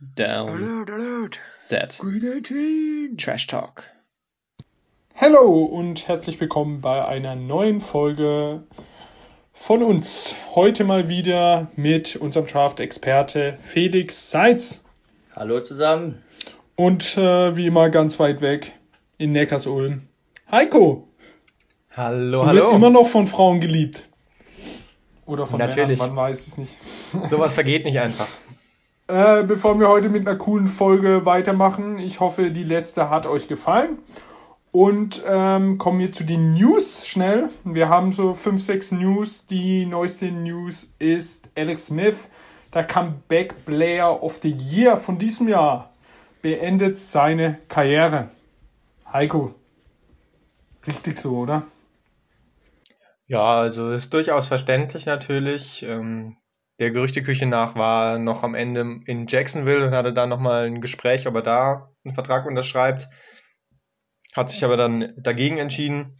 Down. Alert, alert. Set. Green 18. Trash Talk. Hallo und herzlich willkommen bei einer neuen Folge von uns. Heute mal wieder mit unserem Draft-Experte Felix Seitz Hallo zusammen. und äh, wie immer ganz weit weg in Neckarsulm. Heiko, Hallo, du hallo. bist immer noch von Frauen geliebt. Oder von Natürlich. Männern, man weiß es nicht. Sowas vergeht nicht einfach. Äh, bevor wir heute mit einer coolen Folge weitermachen, ich hoffe, die letzte hat euch gefallen. Und ähm, kommen wir zu den News schnell. Wir haben so 5, 6 News. Die neueste News ist Alex Smith, der Comeback Player of the Year von diesem Jahr, beendet seine Karriere. Heiko, richtig so, oder? Ja, also ist durchaus verständlich natürlich. Ähm, der Gerüchteküche nach war noch am Ende in Jacksonville und hatte dann nochmal ein Gespräch, ob er da einen Vertrag unterschreibt. Hat sich aber dann dagegen entschieden.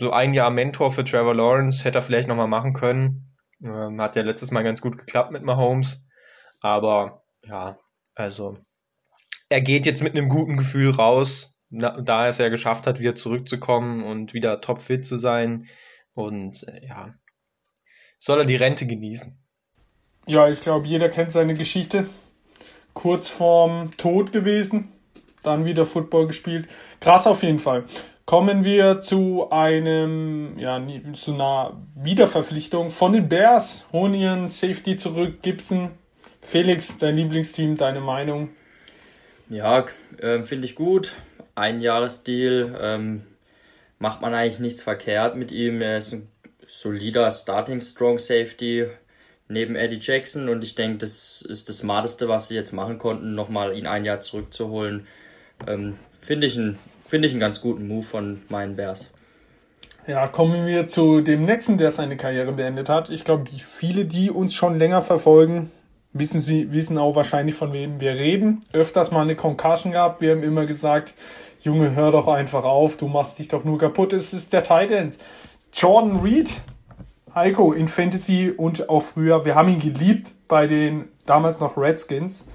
So ein Jahr Mentor für Trevor Lawrence hätte er vielleicht nochmal machen können. Ähm, hat ja letztes Mal ganz gut geklappt mit Mahomes. Aber ja, also er geht jetzt mit einem guten Gefühl raus, na, da er es ja geschafft hat, wieder zurückzukommen und wieder topfit zu sein. Und äh, ja, soll er die Rente genießen. Ja, ich glaube, jeder kennt seine Geschichte. Kurz vorm Tod gewesen, dann wieder Football gespielt. Krass auf jeden Fall. Kommen wir zu einem, ja, zu einer Wiederverpflichtung von den Bears. Holen ihren Safety zurück, Gibson. Felix, dein Lieblingsteam, deine Meinung? Ja, äh, finde ich gut. Ein Jahresdeal. Ähm, macht man eigentlich nichts verkehrt mit ihm. Er ist ein solider Starting Strong Safety neben Eddie Jackson und ich denke, das ist das Smarteste, was sie jetzt machen konnten, nochmal ihn ein Jahr zurückzuholen. Ähm, finde ich, ein, finde ich einen ganz guten Move von meinen Bears. Ja, kommen wir zu dem nächsten, der seine Karriere beendet hat. Ich glaube, viele, die uns schon länger verfolgen, wissen sie, wissen auch wahrscheinlich, von wem wir reden. Öfters mal eine Concussion gehabt. Wir haben immer gesagt, Junge, hör doch einfach auf, du machst dich doch nur kaputt. Es ist der Tight End. Jordan Reed, Heiko in Fantasy und auch früher. Wir haben ihn geliebt bei den damals noch Redskins,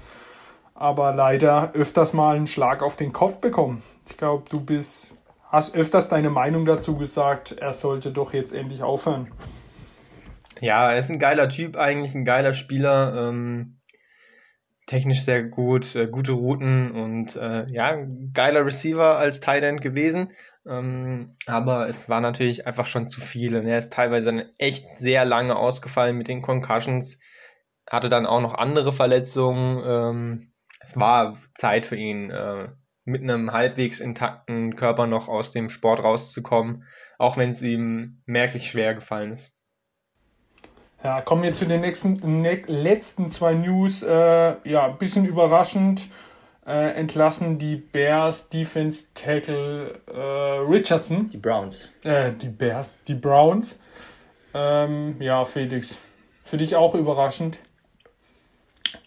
aber leider öfters mal einen Schlag auf den Kopf bekommen. Ich glaube, du bist, hast öfters deine Meinung dazu gesagt, er sollte doch jetzt endlich aufhören. Ja, er ist ein geiler Typ eigentlich, ein geiler Spieler. Ähm, technisch sehr gut, äh, gute Routen und äh, ja, geiler Receiver als Tight End gewesen. Ähm, aber es war natürlich einfach schon zu viel und er ist teilweise echt sehr lange ausgefallen mit den Concussions. Hatte dann auch noch andere Verletzungen. Ähm, es war Zeit für ihn, äh, mit einem halbwegs intakten Körper noch aus dem Sport rauszukommen, auch wenn es ihm merklich schwer gefallen ist. Ja, kommen wir zu den nächsten, ne, letzten zwei News. Äh, ja, ein bisschen überraschend äh, entlassen die Bears Defense Tackle äh, Richardson. Die Browns. Äh, die Bears, die Browns. Ähm, ja, Felix, für dich auch überraschend.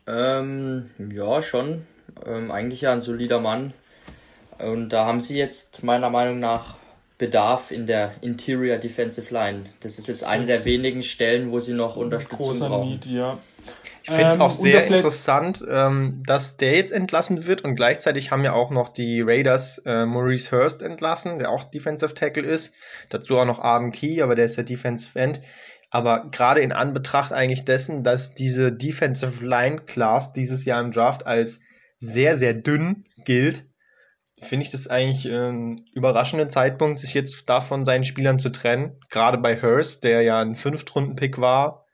Ähm, ja, schon. Ähm, eigentlich ja ein solider Mann. Und da haben sie jetzt meiner Meinung nach Bedarf in der Interior Defensive Line. Das ist jetzt eine der wenigen Stellen, wo sie noch Unterstützung brauchen. Need, ja. Ich finde es Ähm, auch sehr interessant, ähm, dass der jetzt entlassen wird und gleichzeitig haben ja auch noch die Raiders äh, Maurice Hurst entlassen, der auch Defensive Tackle ist. Dazu auch noch Arden Key, aber der ist ja Defensive End. Aber gerade in Anbetracht eigentlich dessen, dass diese Defensive Line Class dieses Jahr im Draft als sehr, sehr dünn gilt, finde ich das eigentlich äh, ein überraschender Zeitpunkt, sich jetzt davon seinen Spielern zu trennen. Gerade bei Hurst, der ja ein Fünftrunden-Pick war,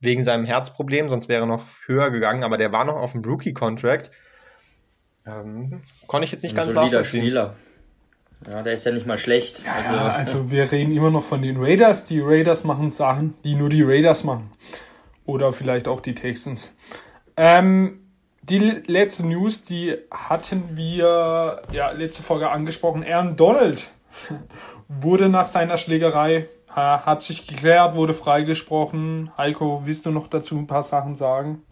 wegen seinem Herzproblem, sonst wäre er noch höher gegangen, aber der war noch auf dem Rookie-Contract. Ähm, konnte ich jetzt nicht Ein ganz solider nachvollziehen. Spieler. Ja, der ist ja nicht mal schlecht. Also, Also, ja, also wir reden immer noch von den Raiders. Die Raiders machen Sachen, die nur die Raiders machen. Oder vielleicht auch die Texans. Ähm, die letzte News, die hatten wir ja letzte Folge angesprochen. Aaron Donald wurde nach seiner Schlägerei, ha- hat sich geklärt, wurde freigesprochen. Heiko, willst du noch dazu ein paar Sachen sagen?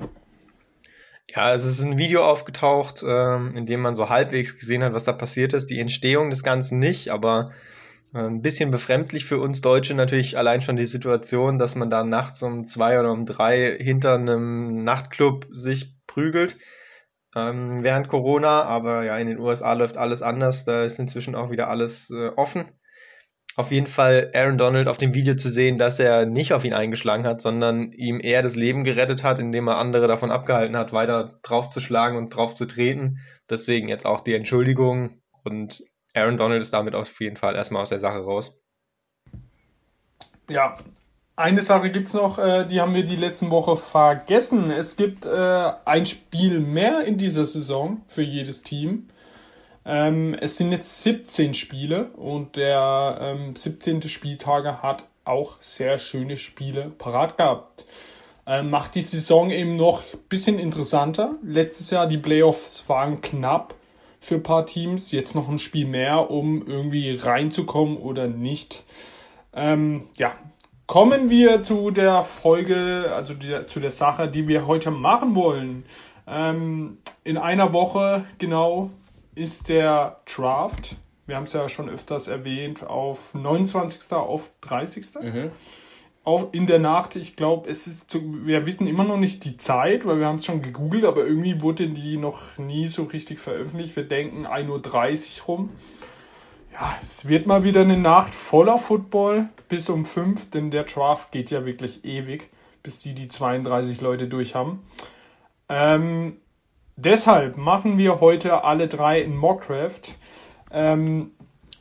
Ja, also es ist ein Video aufgetaucht, ähm, in dem man so halbwegs gesehen hat, was da passiert ist. Die Entstehung des Ganzen nicht, aber äh, ein bisschen befremdlich für uns Deutsche natürlich allein schon die Situation, dass man da nachts um zwei oder um drei hinter einem Nachtclub sich prügelt. ähm, während Corona, aber ja, in den USA läuft alles anders. Da ist inzwischen auch wieder alles äh, offen. Auf jeden Fall Aaron Donald auf dem Video zu sehen, dass er nicht auf ihn eingeschlagen hat, sondern ihm eher das Leben gerettet hat, indem er andere davon abgehalten hat, weiter draufzuschlagen und drauf zu treten. Deswegen jetzt auch die Entschuldigung und Aaron Donald ist damit auf jeden Fall erstmal aus der Sache raus. Ja, eine Sache gibt's noch, äh, die haben wir die letzten Woche vergessen. Es gibt äh, ein Spiel mehr in dieser Saison für jedes Team. Ähm, es sind jetzt 17 Spiele und der ähm, 17. Spieltage hat auch sehr schöne Spiele parat gehabt. Ähm, macht die Saison eben noch ein bisschen interessanter. Letztes Jahr die Playoffs waren knapp für ein paar Teams. Jetzt noch ein Spiel mehr, um irgendwie reinzukommen oder nicht. Ähm, ja, kommen wir zu der Folge, also die, zu der Sache, die wir heute machen wollen. Ähm, in einer Woche genau ist der Draft. Wir haben es ja schon öfters erwähnt, auf 29. auf 30. Mhm. Auf, in der Nacht, ich glaube, es ist zu, wir wissen immer noch nicht die Zeit, weil wir haben es schon gegoogelt, aber irgendwie wurde die noch nie so richtig veröffentlicht. Wir denken 1.30 Uhr rum. Ja, es wird mal wieder eine Nacht voller Football bis um 5, denn der Draft geht ja wirklich ewig, bis die die 32 Leute durch haben. Ähm, deshalb machen wir heute alle drei in Mockdraft. Ähm,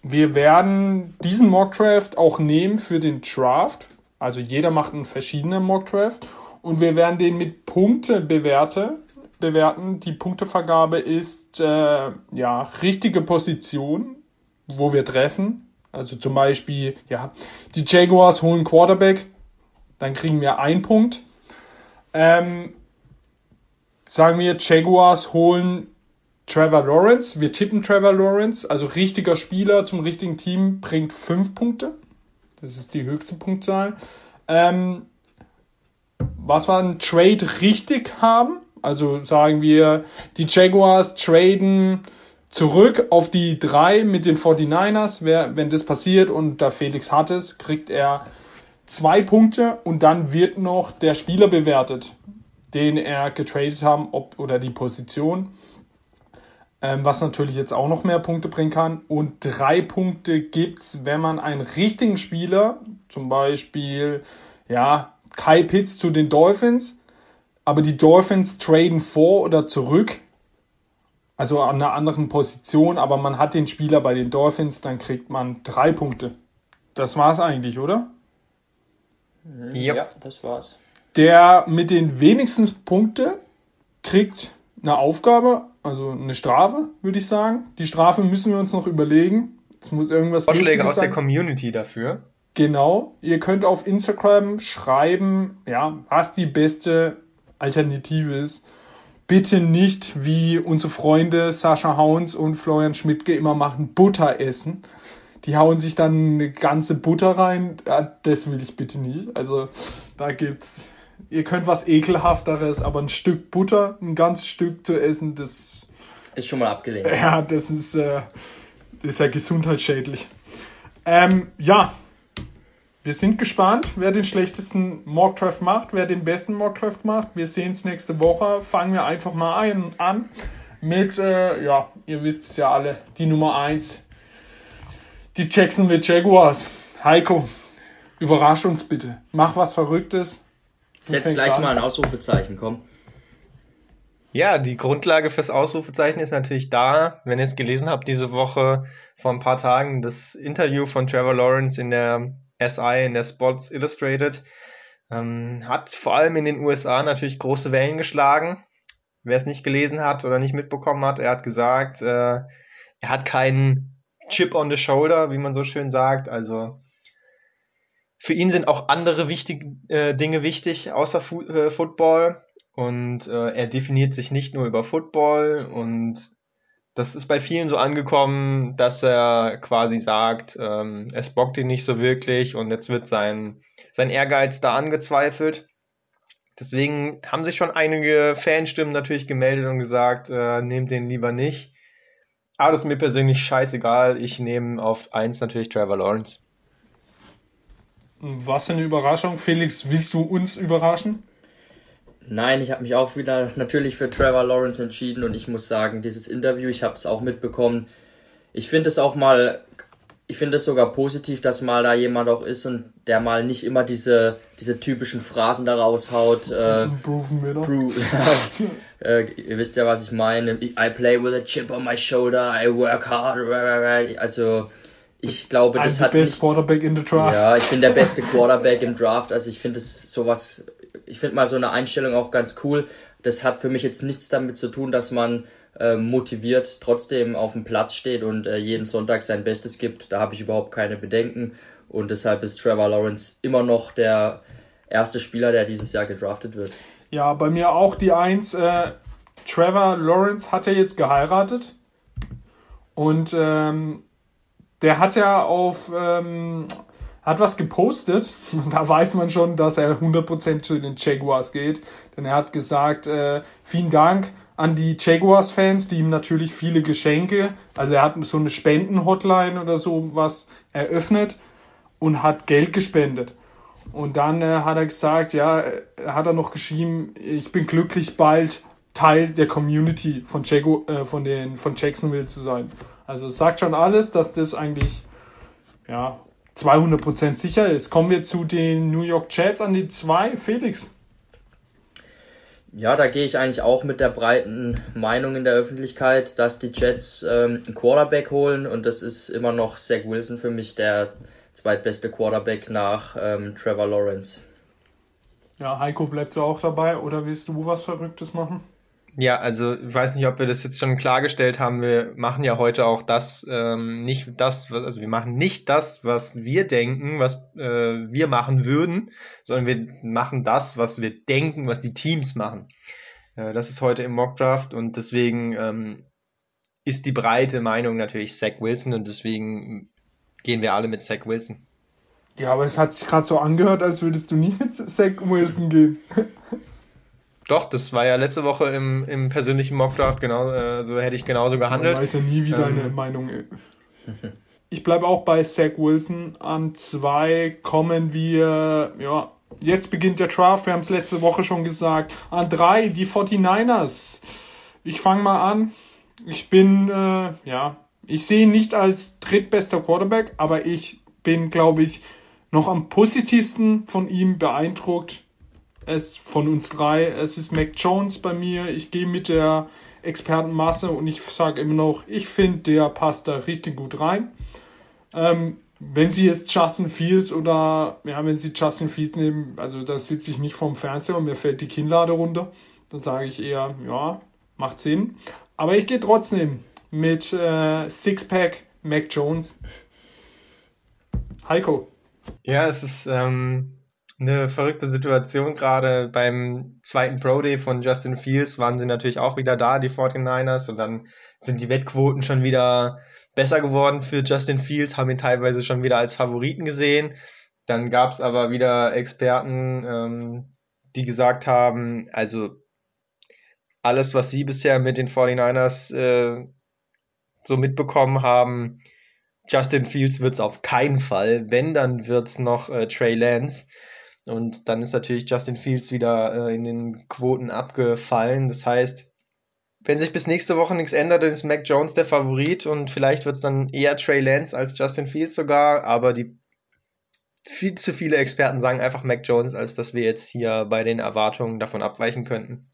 wir werden diesen Mockdraft auch nehmen für den Draft. Also jeder macht einen verschiedenen Mockdraft und wir werden den mit Punkte bewerte, bewerten. Die Punktevergabe ist äh, ja richtige Position, wo wir treffen. Also zum Beispiel, ja, die Jaguars holen Quarterback, dann kriegen wir einen Punkt. Ähm, sagen wir, Jaguars holen Trevor Lawrence. Wir tippen Trevor Lawrence, also richtiger Spieler zum richtigen Team bringt fünf Punkte. Das ist die höchste Punktzahl. Ähm, was wir ein Trade richtig haben, also sagen wir, die Jaguars traden zurück auf die drei mit den 49ers. Wer, wenn das passiert und da Felix hat es, kriegt er zwei Punkte und dann wird noch der Spieler bewertet den er getradet haben, ob oder die Position. Ähm, was natürlich jetzt auch noch mehr Punkte bringen kann. Und drei Punkte gibt's, wenn man einen richtigen Spieler, zum Beispiel, ja, Kai Pitts zu den Dolphins, aber die Dolphins traden vor oder zurück, also an einer anderen Position, aber man hat den Spieler bei den Dolphins, dann kriegt man drei Punkte. Das war's eigentlich, oder? Ja, das war's. Der mit den wenigsten Punkte kriegt eine Aufgabe, also eine Strafe, würde ich sagen. Die Strafe müssen wir uns noch überlegen. Es muss irgendwas Vorschläge aus sein. der Community dafür. Genau. Ihr könnt auf Instagram schreiben, ja, was die beste Alternative ist. Bitte nicht, wie unsere Freunde Sascha Hauns und Florian Schmidtke immer machen, Butter essen. Die hauen sich dann eine ganze Butter rein. Ja, das will ich bitte nicht. Also da gibt's ihr könnt was ekelhafteres, aber ein Stück Butter, ein ganzes Stück zu essen, das ist schon mal abgelehnt. Ja, das ist, äh, das ist ja gesundheitsschädlich. Ähm, ja, wir sind gespannt, wer den schlechtesten Mockdraft macht, wer den besten Mockdraft macht. Wir sehen es nächste Woche. Fangen wir einfach mal ein, an mit, äh, ja, ihr wisst es ja alle, die Nummer 1, die Jacksonville Jaguars. Heiko, überrasch uns bitte. Mach was Verrücktes. Setz gleich mal ein Ausrufezeichen, komm. Ja, die Grundlage fürs Ausrufezeichen ist natürlich da. Wenn ihr es gelesen habt, diese Woche vor ein paar Tagen das Interview von Trevor Lawrence in der SI, in der Sports Illustrated, ähm, hat vor allem in den USA natürlich große Wellen geschlagen. Wer es nicht gelesen hat oder nicht mitbekommen hat, er hat gesagt, äh, er hat keinen Chip on the Shoulder, wie man so schön sagt. Also für ihn sind auch andere wichtige äh, Dinge wichtig, außer Fu äh, Football. Und äh, er definiert sich nicht nur über Football. Und das ist bei vielen so angekommen, dass er quasi sagt, ähm, es bockt ihn nicht so wirklich und jetzt wird sein, sein Ehrgeiz da angezweifelt. Deswegen haben sich schon einige Fanstimmen natürlich gemeldet und gesagt, äh, nehmt den lieber nicht. Aber das ist mir persönlich scheißegal. Ich nehme auf eins natürlich Trevor Lawrence. Was für eine Überraschung. Felix, willst du uns überraschen? Nein, ich habe mich auch wieder natürlich für Trevor Lawrence entschieden und ich muss sagen, dieses Interview, ich habe es auch mitbekommen. Ich finde es auch mal, ich finde es sogar positiv, dass mal da jemand auch ist und der mal nicht immer diese diese typischen Phrasen da raushaut. Äh, Pro, äh, ihr wisst ja, was ich meine. I play with a chip on my shoulder. I work hard. Also ich glaube, das I'm hat the best nichts, Quarterback in the draft. Ja, ich bin der beste Quarterback im Draft. Also ich finde es sowas, ich finde mal so eine Einstellung auch ganz cool. Das hat für mich jetzt nichts damit zu tun, dass man äh, motiviert trotzdem auf dem Platz steht und äh, jeden Sonntag sein Bestes gibt. Da habe ich überhaupt keine Bedenken und deshalb ist Trevor Lawrence immer noch der erste Spieler, der dieses Jahr gedraftet wird. Ja, bei mir auch die Eins. Äh, Trevor Lawrence hat ja jetzt geheiratet und ähm, der hat ja auf, ähm, hat was gepostet. Da weiß man schon, dass er 100% zu den Jaguars geht. Denn er hat gesagt, äh, vielen Dank an die Jaguars-Fans, die ihm natürlich viele Geschenke, also er hat so eine Spenden-Hotline oder so was eröffnet und hat Geld gespendet. Und dann äh, hat er gesagt, ja, äh, hat er noch geschrieben, ich bin glücklich bald Teil der Community von, Jago, äh, von, den, von Jacksonville zu sein. Also es sagt schon alles, dass das eigentlich ja, 200% sicher ist. Kommen wir zu den New York Jets an die zwei. Felix. Ja, da gehe ich eigentlich auch mit der breiten Meinung in der Öffentlichkeit, dass die Jets ähm, einen Quarterback holen und das ist immer noch Zach Wilson für mich der zweitbeste Quarterback nach ähm, Trevor Lawrence. Ja, Heiko, bleibst du auch dabei oder willst du was Verrücktes machen? Ja, also ich weiß nicht, ob wir das jetzt schon klargestellt haben. Wir machen ja heute auch das, ähm, nicht das, also wir machen nicht das, was wir denken, was äh, wir machen würden, sondern wir machen das, was wir denken, was die Teams machen. Äh, das ist heute im Mockdraft und deswegen ähm, ist die breite Meinung natürlich Zach Wilson und deswegen gehen wir alle mit Zach Wilson. Ja, aber es hat sich gerade so angehört, als würdest du nie mit Zach Wilson gehen. Doch, das war ja letzte Woche im, im persönlichen Mockdraft, genau, äh, so hätte ich genauso gehandelt. Man weiß ja nie, wie ähm, deine Meinung ist. Ich bleibe auch bei Zach Wilson. An zwei kommen wir, ja, jetzt beginnt der Draft, wir haben es letzte Woche schon gesagt. An drei, die 49ers. Ich fange mal an. Ich bin, äh, ja, ich sehe ihn nicht als drittbester Quarterback, aber ich bin, glaube ich, noch am positivsten von ihm beeindruckt es von uns drei, es ist Mac Jones bei mir. Ich gehe mit der Expertenmasse und ich sage immer noch, ich finde, der passt da richtig gut rein. Ähm, wenn Sie jetzt Justin Fields oder, ja, wenn Sie Justin Fields nehmen, also da sitze ich nicht vorm Fernseher und mir fällt die Kinnlade runter, dann sage ich eher, ja, macht Sinn. Aber ich gehe trotzdem mit äh, Sixpack Mac Jones. Heiko. Ja, es ist, ähm, eine verrückte Situation. Gerade beim zweiten Pro Day von Justin Fields waren sie natürlich auch wieder da, die 49ers, und dann sind die Wettquoten schon wieder besser geworden für Justin Fields, haben ihn teilweise schon wieder als Favoriten gesehen. Dann gab es aber wieder Experten, ähm, die gesagt haben, also alles, was sie bisher mit den 49ers äh, so mitbekommen haben, Justin Fields wird's auf keinen Fall. Wenn, dann wird's noch äh, Trey Lance. Und dann ist natürlich Justin Fields wieder äh, in den Quoten abgefallen. Das heißt, wenn sich bis nächste Woche nichts ändert, dann ist Mac Jones der Favorit und vielleicht wird es dann eher Trey Lance als Justin Fields sogar, aber die viel zu viele Experten sagen einfach Mac Jones, als dass wir jetzt hier bei den Erwartungen davon abweichen könnten.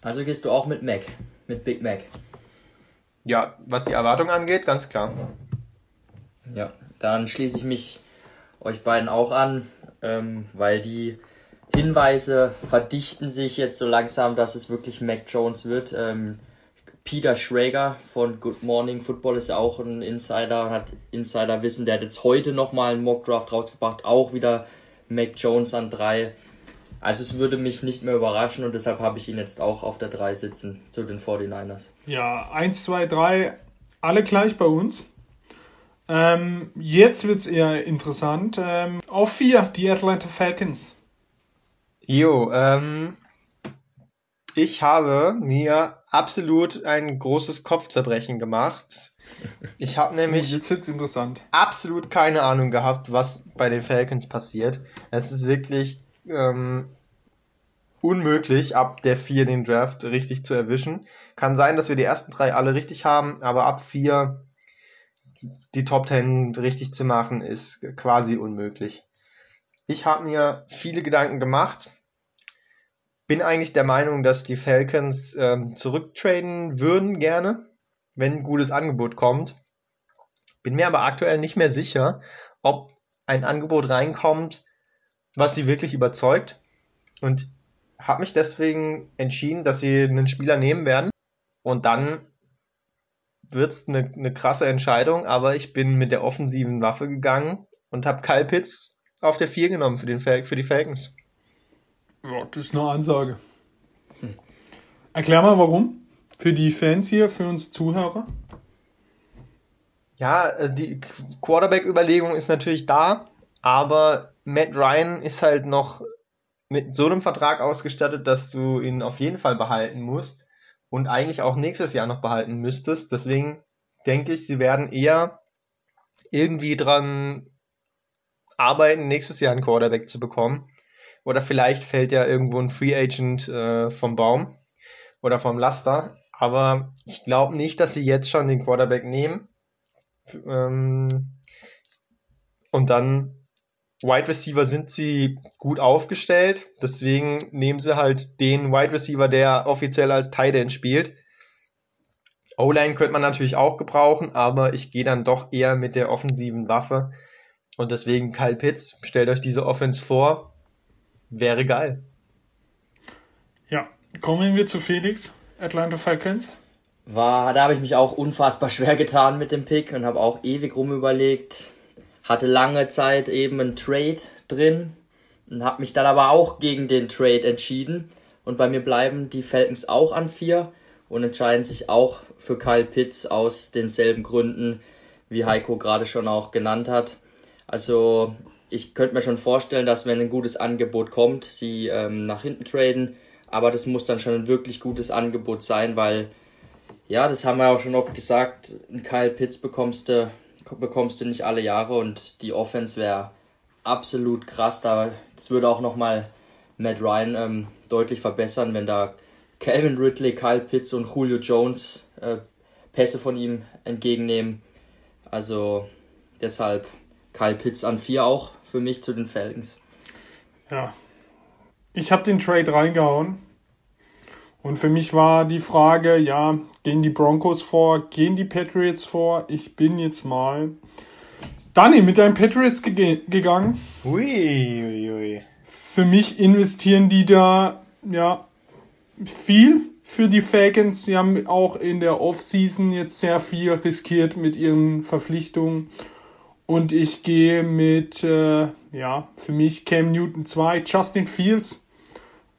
Also gehst du auch mit Mac, mit Big Mac. Ja, was die Erwartung angeht, ganz klar. Ja, dann schließe ich mich euch beiden auch an ähm, weil die Hinweise verdichten sich jetzt so langsam, dass es wirklich Mac Jones wird. Ähm, Peter Schrager von Good Morning Football ist ja auch ein Insider, hat Insider-Wissen, der hat jetzt heute nochmal einen Mockdraft rausgebracht, auch wieder Mac Jones an drei. Also es würde mich nicht mehr überraschen und deshalb habe ich ihn jetzt auch auf der 3 sitzen zu den 49ers. Ja, 1, 2, 3, alle gleich bei uns. Ähm, jetzt es eher interessant. Ähm, auf vier, die Atlanta Falcons. Jo, ähm, ich habe mir absolut ein großes Kopfzerbrechen gemacht. Ich habe nämlich oh, absolut keine Ahnung gehabt, was bei den Falcons passiert. Es ist wirklich ähm, unmöglich, ab der 4 den Draft richtig zu erwischen. Kann sein, dass wir die ersten drei alle richtig haben, aber ab 4 die Top 10 richtig zu machen, ist quasi unmöglich. Ich habe mir viele Gedanken gemacht. Bin eigentlich der Meinung, dass die Falcons ähm, zurücktraden würden gerne, wenn ein gutes Angebot kommt. Bin mir aber aktuell nicht mehr sicher, ob ein Angebot reinkommt, was sie wirklich überzeugt. Und habe mich deswegen entschieden, dass sie einen Spieler nehmen werden. Und dann wird's eine, eine krasse Entscheidung, aber ich bin mit der offensiven Waffe gegangen und habe Kyle Pitts auf der 4 genommen für, den, für die Falcons. Ja, das ist eine Ansage. Hm. Erklär mal warum. Für die Fans hier, für uns Zuhörer. Ja, also die Quarterback-Überlegung ist natürlich da, aber Matt Ryan ist halt noch mit so einem Vertrag ausgestattet, dass du ihn auf jeden Fall behalten musst und eigentlich auch nächstes Jahr noch behalten müsstest. Deswegen denke ich, sie werden eher irgendwie dran arbeiten, nächstes Jahr einen Quarterback zu bekommen. Oder vielleicht fällt ja irgendwo ein Free Agent äh, vom Baum oder vom Laster. Aber ich glaube nicht, dass sie jetzt schon den Quarterback nehmen. Ähm, und dann Wide Receiver sind sie gut aufgestellt, deswegen nehmen sie halt den Wide Receiver, der offiziell als Tight End spielt. O-Line könnte man natürlich auch gebrauchen, aber ich gehe dann doch eher mit der offensiven Waffe. Und deswegen Kyle Pitts, stellt euch diese Offense vor, wäre geil. Ja, kommen wir zu Felix, Atlanta Falcons. War, da habe ich mich auch unfassbar schwer getan mit dem Pick und habe auch ewig rumüberlegt, hatte lange Zeit eben einen Trade drin und habe mich dann aber auch gegen den Trade entschieden. Und bei mir bleiben die Falcons auch an vier und entscheiden sich auch für Kyle Pitts aus denselben Gründen, wie Heiko gerade schon auch genannt hat. Also ich könnte mir schon vorstellen, dass wenn ein gutes Angebot kommt, sie ähm, nach hinten traden. Aber das muss dann schon ein wirklich gutes Angebot sein, weil, ja, das haben wir auch schon oft gesagt, einen Kyle Pitts bekommst du bekommst du nicht alle Jahre und die Offense wäre absolut krass. Da das würde auch nochmal Matt Ryan ähm, deutlich verbessern, wenn da Calvin Ridley, Kyle Pitts und Julio Jones äh, Pässe von ihm entgegennehmen. Also deshalb Kyle Pitts an vier auch für mich zu den Falcons. Ja, ich habe den Trade reingehauen. Und für mich war die Frage, ja, gehen die Broncos vor, gehen die Patriots vor? Ich bin jetzt mal Danny mit deinen Patriots ge gegangen. Ui, ui, ui. Für mich investieren die da, ja, viel für die Falcons. Sie haben auch in der Offseason jetzt sehr viel riskiert mit ihren Verpflichtungen. Und ich gehe mit, äh, ja, für mich Cam Newton 2, Justin Fields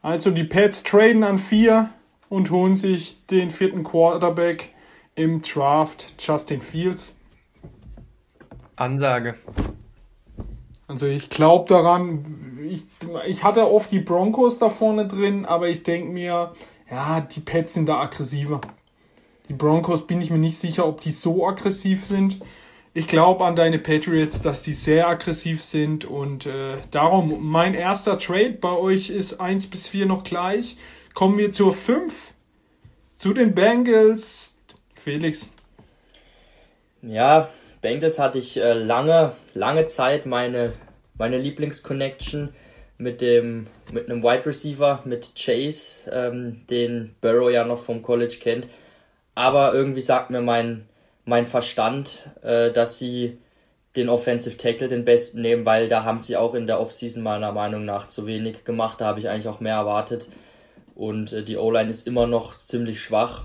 also die Pets traden an vier und holen sich den vierten Quarterback im Draft, Justin Fields. Ansage. Also ich glaube daran, ich, ich hatte oft die Broncos da vorne drin, aber ich denke mir, ja, die Pets sind da aggressiver. Die Broncos bin ich mir nicht sicher, ob die so aggressiv sind. Ich glaube an deine Patriots, dass die sehr aggressiv sind und äh, darum mein erster Trade bei euch ist 1 bis 4 noch gleich. Kommen wir zur 5. Zu den Bengals. Felix. Ja, Bengals hatte ich äh, lange, lange Zeit meine, meine Lieblingsconnection mit dem mit einem Wide Receiver, mit Chase, ähm, den Burrow ja noch vom College kennt. Aber irgendwie sagt mir mein mein Verstand, äh, dass sie den Offensive Tackle den besten nehmen, weil da haben sie auch in der Offseason meiner Meinung nach zu wenig gemacht. Da habe ich eigentlich auch mehr erwartet. Und äh, die O-Line ist immer noch ziemlich schwach.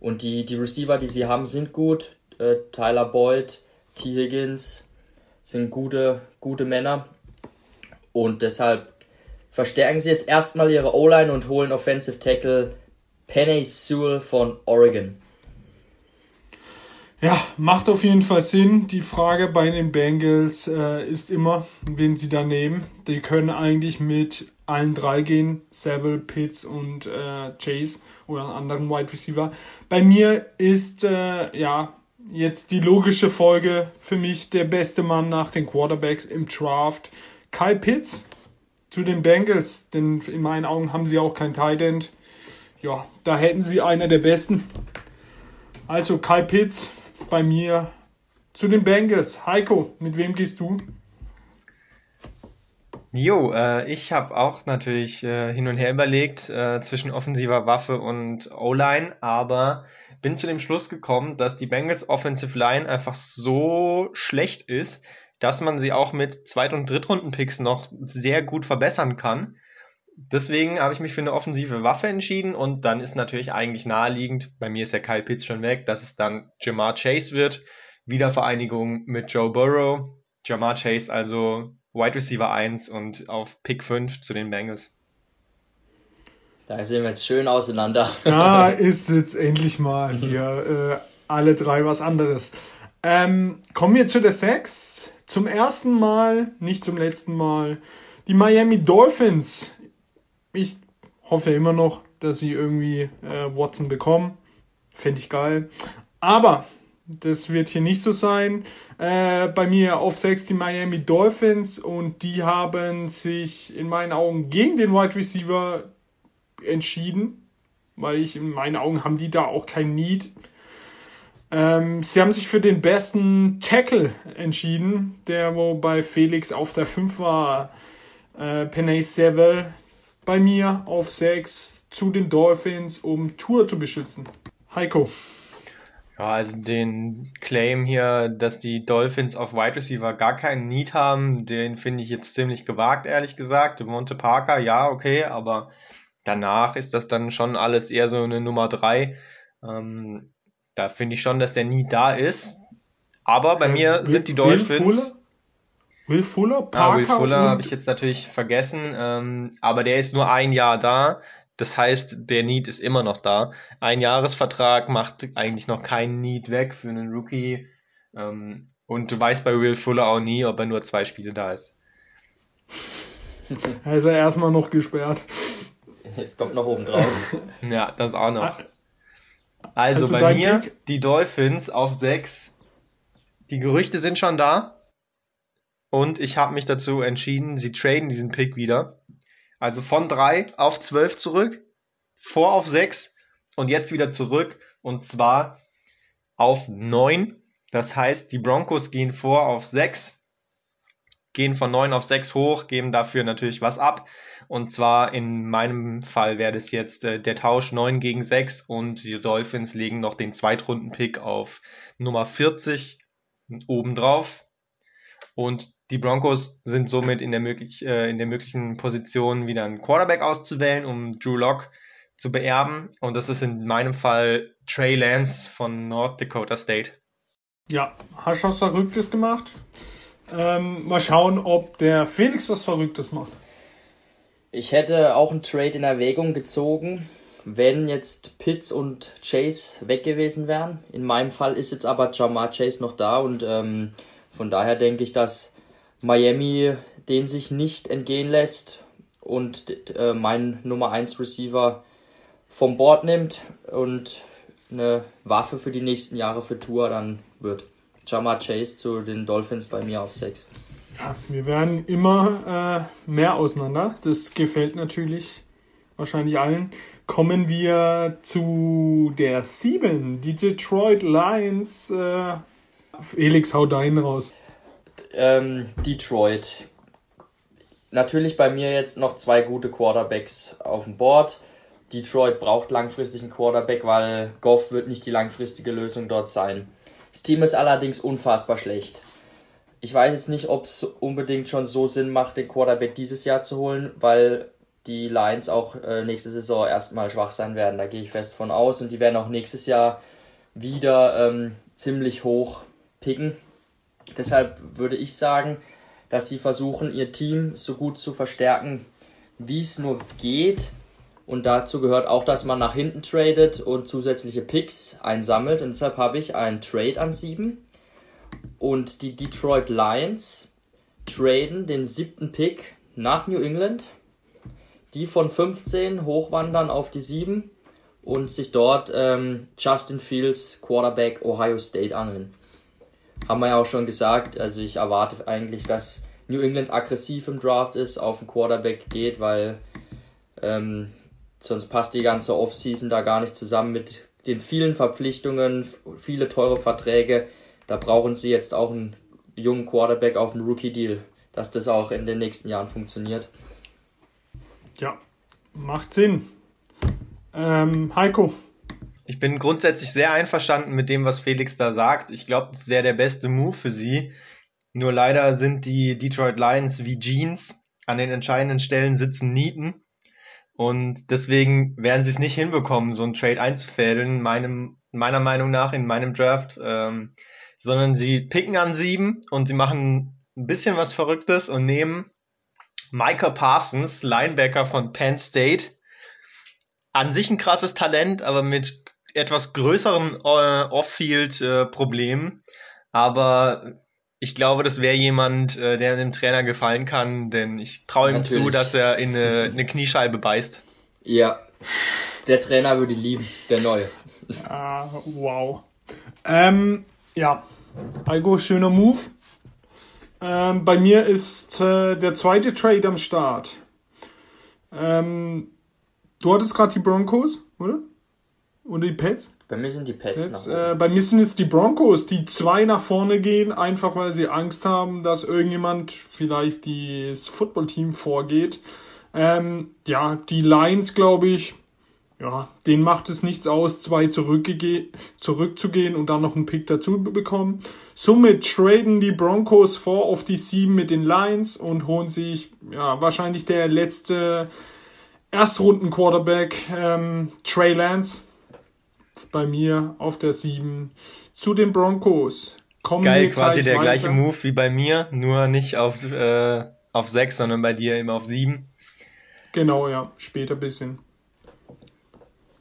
Und die, die Receiver, die sie haben, sind gut. Äh, Tyler Boyd, T. Higgins sind gute, gute Männer. Und deshalb verstärken sie jetzt erstmal ihre O-Line und holen Offensive Tackle Penny Sewell von Oregon. Ja, macht auf jeden Fall Sinn. Die Frage bei den Bengals äh, ist immer, wen sie da nehmen. Die können eigentlich mit allen drei gehen, Seville, Pitts und äh, Chase oder einen anderen Wide Receiver. Bei mir ist äh, ja jetzt die logische Folge für mich der beste Mann nach den Quarterbacks im Draft, Kyle Pitts. zu den Bengals, denn in meinen Augen haben sie auch kein Tight End. Ja, da hätten sie einer der besten. Also Kai Pitts bei mir zu den Bengals. Heiko, mit wem gehst du? Jo, äh, ich habe auch natürlich äh, hin und her überlegt äh, zwischen offensiver Waffe und O-Line, aber bin zu dem Schluss gekommen, dass die Bengals Offensive Line einfach so schlecht ist, dass man sie auch mit Zweit- und Drittrunden-Picks noch sehr gut verbessern kann. Deswegen habe ich mich für eine offensive Waffe entschieden und dann ist natürlich eigentlich naheliegend, bei mir ist ja Kyle Pitts schon weg, dass es dann Jamar Chase wird. Wiedervereinigung mit Joe Burrow. Jamar Chase also Wide Receiver 1 und auf Pick 5 zu den Bengals. Da sehen wir jetzt schön auseinander. Da ist jetzt endlich mal hier äh, alle drei was anderes. Ähm, kommen wir zu der 6 zum ersten Mal, nicht zum letzten Mal, die Miami Dolphins. Ich hoffe immer noch, dass sie irgendwie äh, Watson bekommen. Fände ich geil. Aber das wird hier nicht so sein. Äh, bei mir auf 6 die Miami Dolphins und die haben sich in meinen Augen gegen den Wide Receiver entschieden, weil ich in meinen Augen haben die da auch kein Need. Ähm, sie haben sich für den besten Tackle entschieden, der wo bei Felix auf der 5 war, äh, Penay Sewell bei mir auf 6 zu den Dolphins, um Tour zu beschützen. Heiko. Ja, also den Claim hier, dass die Dolphins auf Wide Receiver gar keinen Need haben, den finde ich jetzt ziemlich gewagt, ehrlich gesagt. Monte Parker, ja, okay, aber danach ist das dann schon alles eher so eine Nummer 3. Ähm, da finde ich schon, dass der nie da ist. Aber bei mir Will, sind die Dolphins. Will Fuller? Ah, Parker ah, Will Fuller habe ich jetzt natürlich vergessen. Ähm, aber der ist nur ein Jahr da. Das heißt, der Need ist immer noch da. Ein Jahresvertrag macht eigentlich noch keinen Need weg für einen Rookie. Ähm, und du weißt bei Will Fuller auch nie, ob er nur zwei Spiele da ist. Er ist ja erstmal noch gesperrt. Es kommt noch oben drauf. ja, das auch noch. Also, also bei mir Pick? die Dolphins auf 6. Die Gerüchte sind schon da. Und ich habe mich dazu entschieden, sie traden diesen Pick wieder. Also von 3 auf 12 zurück, vor auf 6 und jetzt wieder zurück. Und zwar auf 9. Das heißt, die Broncos gehen vor auf 6, gehen von 9 auf 6 hoch, geben dafür natürlich was ab. Und zwar in meinem Fall wäre das jetzt äh, der Tausch 9 gegen 6 und die Dolphins legen noch den Zweitrunden-Pick auf Nummer 40 obendrauf. Und die Broncos sind somit in der, möglich, äh, in der möglichen Position, wieder einen Quarterback auszuwählen, um Drew Lock zu beerben. Und das ist in meinem Fall Trey Lance von North Dakota State. Ja, hast du was Verrücktes gemacht? Ähm, mal schauen, ob der Felix was Verrücktes macht. Ich hätte auch einen Trade in Erwägung gezogen, wenn jetzt Pitts und Chase weg gewesen wären. In meinem Fall ist jetzt aber Jamar Chase noch da und ähm, von daher denke ich, dass Miami den sich nicht entgehen lässt und äh, meinen Nummer 1 Receiver vom Board nimmt und eine Waffe für die nächsten Jahre für Tour dann wird. Jamar Chase zu den Dolphins bei mir auf 6. Ja, wir werden immer äh, mehr auseinander. Das gefällt natürlich wahrscheinlich allen. Kommen wir zu der 7, die Detroit Lions. Äh, Felix, hau deinen raus. Ähm, Detroit. Natürlich bei mir jetzt noch zwei gute Quarterbacks auf dem Board. Detroit braucht langfristig einen Quarterback, weil Goff wird nicht die langfristige Lösung dort sein. Das Team ist allerdings unfassbar schlecht. Ich weiß jetzt nicht, ob es unbedingt schon so Sinn macht, den Quarterback dieses Jahr zu holen, weil die Lions auch äh, nächste Saison erstmal schwach sein werden. Da gehe ich fest von aus. Und die werden auch nächstes Jahr wieder ähm, ziemlich hoch picken. Deshalb würde ich sagen, dass sie versuchen, ihr Team so gut zu verstärken, wie es nur geht. Und dazu gehört auch, dass man nach hinten tradet und zusätzliche Picks einsammelt. Und deshalb habe ich einen Trade an 7 und die Detroit Lions traden den siebten Pick nach New England. Die von 15 hochwandern auf die 7 und sich dort ähm, Justin Fields, Quarterback Ohio State angeln. Haben wir ja auch schon gesagt, also ich erwarte eigentlich, dass New England aggressiv im Draft ist, auf den Quarterback geht, weil ähm, sonst passt die ganze Offseason da gar nicht zusammen mit den vielen Verpflichtungen, viele teure Verträge. Da brauchen sie jetzt auch einen jungen Quarterback auf dem Rookie-Deal, dass das auch in den nächsten Jahren funktioniert. Ja, macht Sinn. Ähm, Heiko. Ich bin grundsätzlich sehr einverstanden mit dem, was Felix da sagt. Ich glaube, das wäre der beste Move für sie. Nur leider sind die Detroit Lions wie Jeans. An den entscheidenden Stellen sitzen Nieten. Und deswegen werden sie es nicht hinbekommen, so einen Trade einzufädeln, meinem, meiner Meinung nach in meinem Draft. Ähm, sondern sie picken an sieben und sie machen ein bisschen was Verrücktes und nehmen Micah Parsons, Linebacker von Penn State. An sich ein krasses Talent, aber mit etwas größeren äh, Off-Field-Problemen. Äh, aber ich glaube, das wäre jemand, äh, der dem Trainer gefallen kann, denn ich traue ihm Natürlich. zu, dass er in eine, eine Kniescheibe beißt. Ja, der Trainer würde lieben, der Neue. Ah, wow. Ähm, ja, Algo, schöner Move. Ähm, bei mir ist äh, der zweite Trade am Start. Ähm, du hattest gerade die Broncos, oder? Und die Pets? Bei mir sind die Pets. Pets äh, bei mir sind es die Broncos, die zwei nach vorne gehen, einfach weil sie Angst haben, dass irgendjemand vielleicht das Footballteam vorgeht. Ähm, ja, die Lions, glaube ich, ja, denen macht es nichts aus, zwei zurückzugehen und dann noch einen Pick dazu bekommen. Somit traden die Broncos vor auf die sieben mit den Lions und holen sich ja, wahrscheinlich der letzte Erstrunden-Quarterback ähm, Trey Lance bei mir auf der sieben zu den Broncos. Kommen Geil, quasi der weiter. gleiche Move wie bei mir, nur nicht auf, äh, auf 6, sondern bei dir immer auf 7. Genau, ja, später bisschen.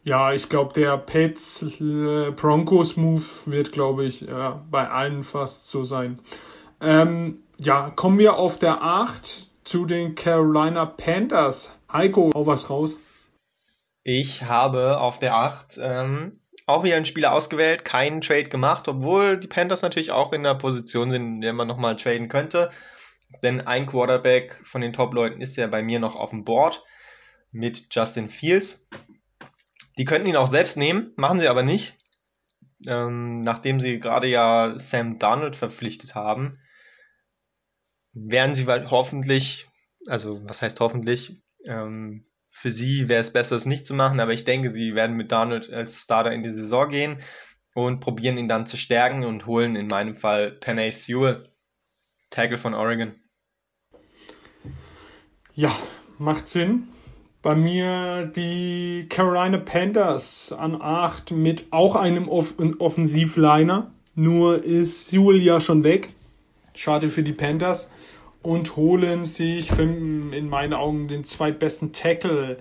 Ja, ich glaube, der Pets äh, Broncos Move wird, glaube ich, äh, bei allen fast so sein. Ähm, ja, kommen wir auf der 8 zu den Carolina Panthers. Heiko, hau was raus. Ich habe auf der 8 ähm, auch wieder einen Spieler ausgewählt, keinen Trade gemacht, obwohl die Panthers natürlich auch in der Position sind, in der man nochmal traden könnte. Denn ein Quarterback von den Top-Leuten ist ja bei mir noch auf dem Board mit Justin Fields. Die könnten ihn auch selbst nehmen, machen sie aber nicht. Ähm, nachdem sie gerade ja Sam Darnold verpflichtet haben, werden sie hoffentlich, also was heißt hoffentlich, ähm, für sie wäre es besser, es nicht zu machen, aber ich denke, sie werden mit Darnold als Starter in die Saison gehen und probieren ihn dann zu stärken und holen in meinem Fall Penay Sewell, Tackle von Oregon. Ja, macht Sinn. Bei mir die Carolina Panthers an 8 mit auch einem Off Offensivliner. Nur ist Sewell ja schon weg. Schade für die Panthers. Und holen sich in meinen Augen den zweitbesten Tackle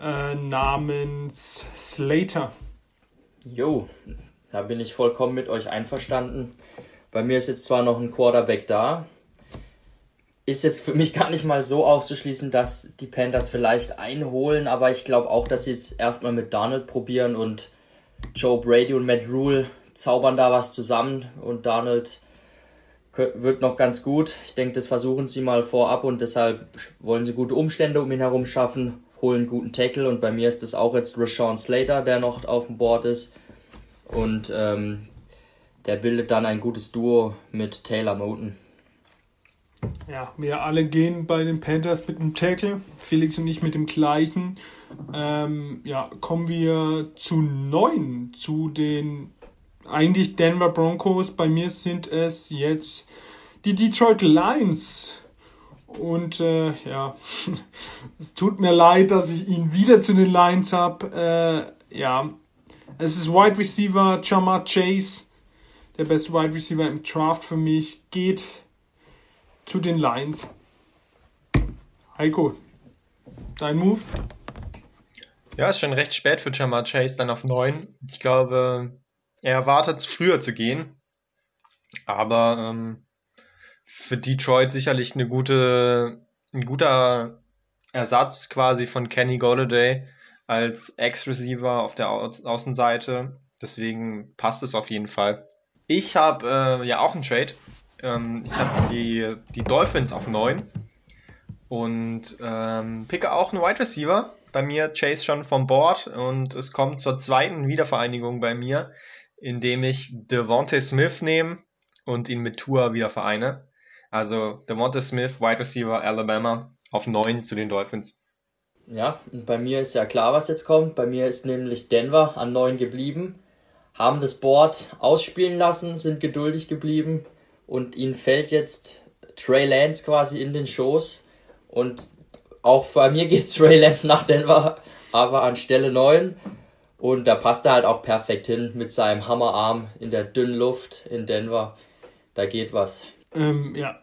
äh, namens Slater. Jo, da bin ich vollkommen mit euch einverstanden. Bei mir ist jetzt zwar noch ein Quarterback da, ist jetzt für mich gar nicht mal so auszuschließen, dass die Panthers vielleicht einholen, aber ich glaube auch, dass sie es erstmal mit Donald probieren und Joe Brady und Matt Rule zaubern da was zusammen und Donald wird noch ganz gut. Ich denke, das versuchen sie mal vorab und deshalb wollen sie gute Umstände um ihn herum schaffen, holen guten Tackle und bei mir ist das auch jetzt Rashawn Slater, der noch auf dem Board ist und ähm, der bildet dann ein gutes Duo mit Taylor Moten. Ja, wir alle gehen bei den Panthers mit dem Tackle, Felix und ich mit dem gleichen. Ähm, ja, kommen wir zu neun, zu den eigentlich Denver Broncos. Bei mir sind es jetzt die Detroit Lions. Und äh, ja, es tut mir leid, dass ich ihn wieder zu den Lions habe. Äh, ja, es ist Wide Receiver Jamar Chase, der beste Wide Receiver im Draft für mich, geht zu den Lions. Heiko, dein Move? Ja, ist schon recht spät für Jamar Chase dann auf 9. Ich glaube, er erwartet früher zu gehen. Aber ähm, für Detroit sicherlich eine gute, ein guter Ersatz quasi von Kenny Golladay als Ex-Receiver auf der Au Außenseite. Deswegen passt es auf jeden Fall. Ich habe äh, ja auch einen Trade Ähm, ich habe die, die Dolphins auf 9 und ähm, picke auch einen Wide Receiver. Bei mir Chase schon vom Board und es kommt zur zweiten Wiedervereinigung bei mir, indem ich Devontae Smith nehme und ihn mit Tour wieder vereine. Also Devontae Smith, Wide Receiver, Alabama auf 9 zu den Dolphins. Ja, und bei mir ist ja klar, was jetzt kommt. Bei mir ist nämlich Denver an 9 geblieben, haben das Board ausspielen lassen, sind geduldig geblieben und ihnen fällt jetzt Trey Lance quasi in den Schoß. Und auch bei mir geht Trey Lance nach Denver, aber an Stelle 9. Und da passt er halt auch perfekt hin mit seinem Hammerarm in der dünnen Luft in Denver. Da geht was. Ähm, ja,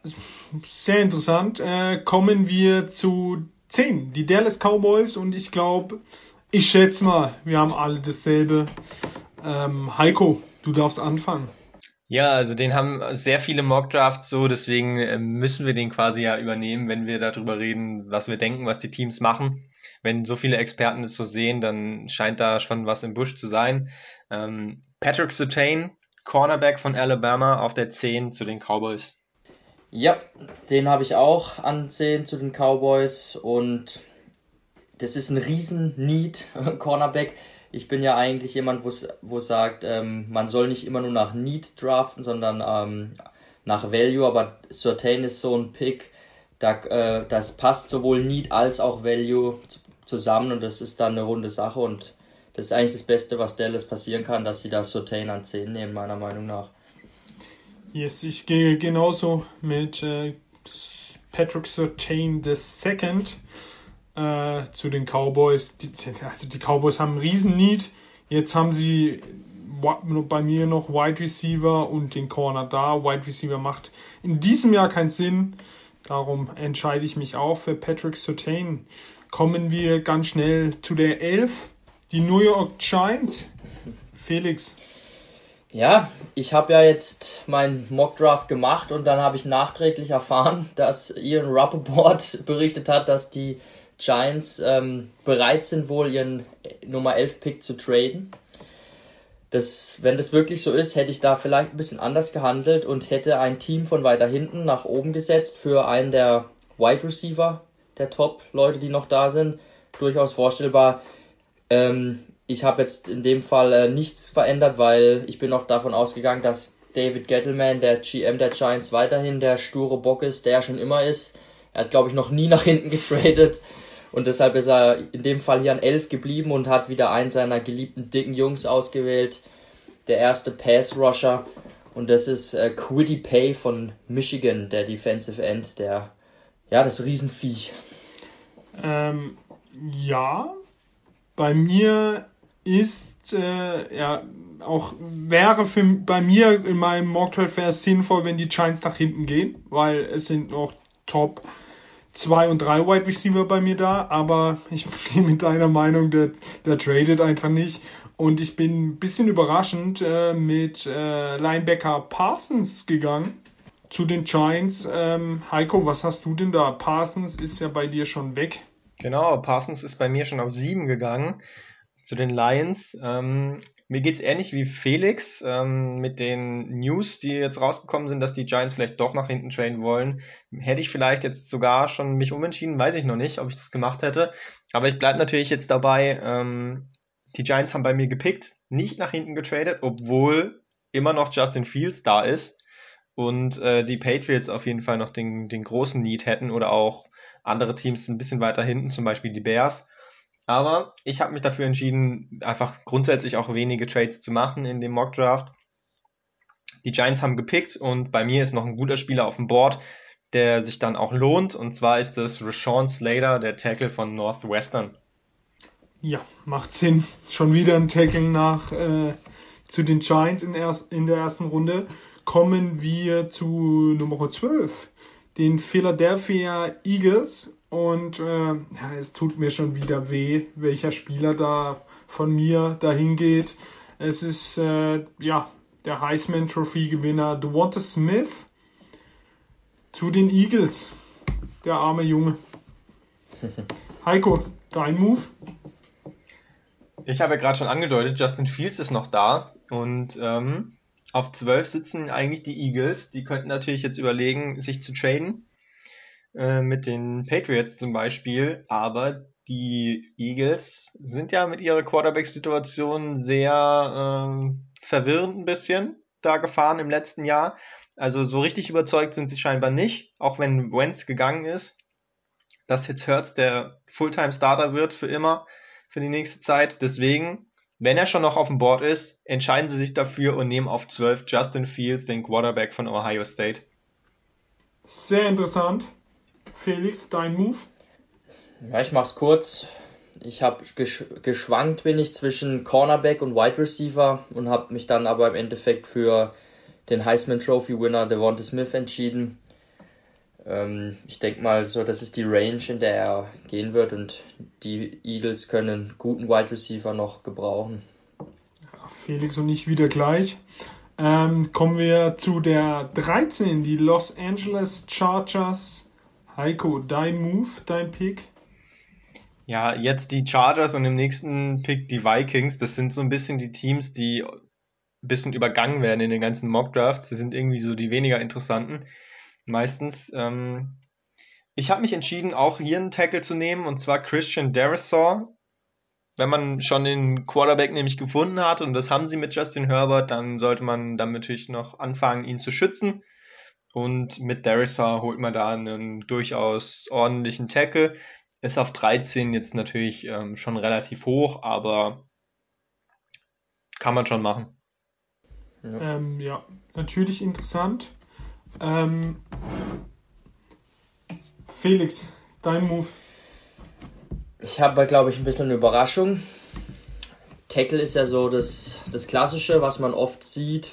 sehr interessant. Äh, kommen wir zu 10, die Dallas Cowboys. Und ich glaube, ich schätze mal, wir haben alle dasselbe. Ähm, Heiko, du darfst anfangen. Ja, also den haben sehr viele Mockdrafts so, deswegen äh, müssen wir den quasi ja übernehmen, wenn wir darüber reden, was wir denken, was die Teams machen. Wenn so viele Experten das so sehen, dann scheint da schon was im Busch zu sein. Ähm, Patrick Sertain, Cornerback von Alabama auf der 10 zu den Cowboys. Ja, den habe ich auch an 10 zu den Cowboys und das ist ein riesen Need, Cornerback ich bin ja eigentlich jemand, wo sagt, ähm, man soll nicht immer nur nach Need draften, sondern ähm, nach Value, aber Certain ist so ein Pick, da, äh, das passt sowohl Need als auch Value zusammen und das ist dann eine runde Sache und das ist eigentlich das Beste, was Dallas passieren kann, dass sie da Certain an 10 nehmen, meiner Meinung nach. Yes, ich gehe genauso mit äh, Patrick Certain II äh, zu den Cowboys. Die, also die Cowboys haben einen riesen Need. Jetzt haben sie bei mir noch Wide Receiver und den Corner da. Wide Receiver macht in diesem Jahr keinen Sinn. Darum entscheide ich mich auch für Patrick Surtain. Kommen wir ganz schnell zu der 11. Die New York Giants. Felix. Ja, ich habe ja jetzt meinen Mockdraft gemacht und dann habe ich nachträglich erfahren, dass Ian Rappaport berichtet hat, dass die Giants ähm, bereit sind, wohl ihren Nummer 11 Pick zu traden. Das, wenn das wirklich so ist, hätte ich da vielleicht ein bisschen anders gehandelt und hätte ein Team von weiter hinten nach oben gesetzt für einen der Wide Receiver, der Top-Leute, die noch da sind. Durchaus vorstellbar. Ähm, ich habe jetzt in dem Fall äh, nichts verändert, weil ich bin auch davon ausgegangen, dass David Gettleman, der GM der Giants, weiterhin der sture Bock ist, der er schon immer ist. Er hat, glaube ich, noch nie nach hinten getradet. Und deshalb ist er in dem Fall hier an 11 geblieben und hat wieder einen seiner geliebten dicken Jungs ausgewählt. Der erste Pass-Rusher. Und das ist äh, Quiddy Pay von Michigan, der Defensive End, der, ja, das Riesenviech. Ähm, ja, bei mir ist, äh, ja, auch wäre für, bei mir in meinem Mock Draft sinnvoll, wenn die Giants nach hinten gehen, weil es sind noch Top zwei und drei Wide Receiver bei mir da, aber ich bin mit deiner Meinung, der, der tradet einfach nicht. Und ich bin ein bisschen überraschend äh, mit äh, Linebacker Parsons gegangen zu den Giants. Ähm, Heiko, was hast du denn da? Parsons ist ja bei dir schon weg. Genau, Parsons ist bei mir schon auf sieben gegangen zu den Lions. Ähm, mir geht's ähnlich wie Felix ähm, mit den News, die jetzt rausgekommen sind, dass die Giants vielleicht doch nach hinten traden wollen. Hätte ich vielleicht jetzt sogar schon mich umentschieden, weiß ich noch nicht, ob ich das gemacht hätte. Aber ich bleibe natürlich jetzt dabei. Ähm, die Giants haben bei mir gepickt, nicht nach hinten getradet, obwohl immer noch Justin Fields da ist und äh, die Patriots auf jeden Fall noch den, den großen Need hätten oder auch andere Teams ein bisschen weiter hinten, zum Beispiel die Bears. Aber ich habe mich dafür entschieden, einfach grundsätzlich auch wenige Trades zu machen in dem Mock Draft. Die Giants haben gepickt und bei mir ist noch ein guter Spieler auf dem Board, der sich dann auch lohnt. Und zwar ist das Rashawn Slater, der Tackle von Northwestern. Ja, macht Sinn. Schon wieder ein Tackle nach äh, zu den Giants in, erst, in der ersten Runde. Kommen wir zu Nummer 12, den Philadelphia Eagles. Und äh, ja, es tut mir schon wieder weh, welcher Spieler da von mir dahin geht. Es ist äh, ja der Heisman Trophy Gewinner Devonta Smith zu den Eagles. Der arme Junge. Heiko, dein Move? Ich habe ja gerade schon angedeutet, Justin Fields ist noch da und ähm, Auf 12 sitzen eigentlich die Eagles. Die könnten natürlich jetzt überlegen, sich zu traden. Äh, mit den Patriots zum Beispiel. Aber die Eagles sind ja mit ihrer Quarterback-Situation sehr äh, verwirrend ein bisschen da gefahren im letzten Jahr. Also so richtig überzeugt sind sie scheinbar nicht, auch wenn Wentz gegangen ist, dass jetzt Hurts der Fulltime-Starter wird für immer, für die nächste Zeit. Deswegen, wenn er schon noch auf dem Board ist, entscheiden sie sich dafür und nehmen auf 12 Justin Fields, den Quarterback von Ohio State. Sehr interessant. Felix, dein Move? Ja, ich mach's kurz. Ich habe gesch geschwankt bin ich zwischen Cornerback und Wide Receiver und habe mich dann aber im Endeffekt für den Heisman Trophy Winner Devonta Smith entschieden. Ähm, ich denke mal, so das ist die Range, in der er gehen wird und die Eagles können einen guten Wide Receiver noch gebrauchen. Felix und ich wieder gleich. Ähm, kommen wir zu der 13, die Los Angeles Chargers. Heiko, dein Move, dein Pick? Ja, jetzt die Chargers und im nächsten Pick die Vikings. Das sind so ein bisschen die Teams, die bisschen übergangen werden in den ganzen Mock Drafts. Die sind irgendwie so die weniger interessanten meistens. Ähm, ich habe mich entschieden, auch hier einen Tackle zu nehmen, und zwar Christian Derisaw. Wenn man schon den Quarterback nämlich gefunden hat, und das haben sie mit Justin Herbert, dann sollte man dann natürlich noch anfangen, ihn zu schützen. Und mit Derisaw holt man da einen durchaus ordentlichen Tackle. Ist auf 13 jetzt natürlich ähm, schon relativ hoch, aber kann man schon machen. Ja, ähm, ja natürlich interessant. Ähm, Felix, dein Move. Ich habe, glaube ich, ein bisschen eine Überraschung. Tackle ist ja so das, das Klassische, was man oft sieht.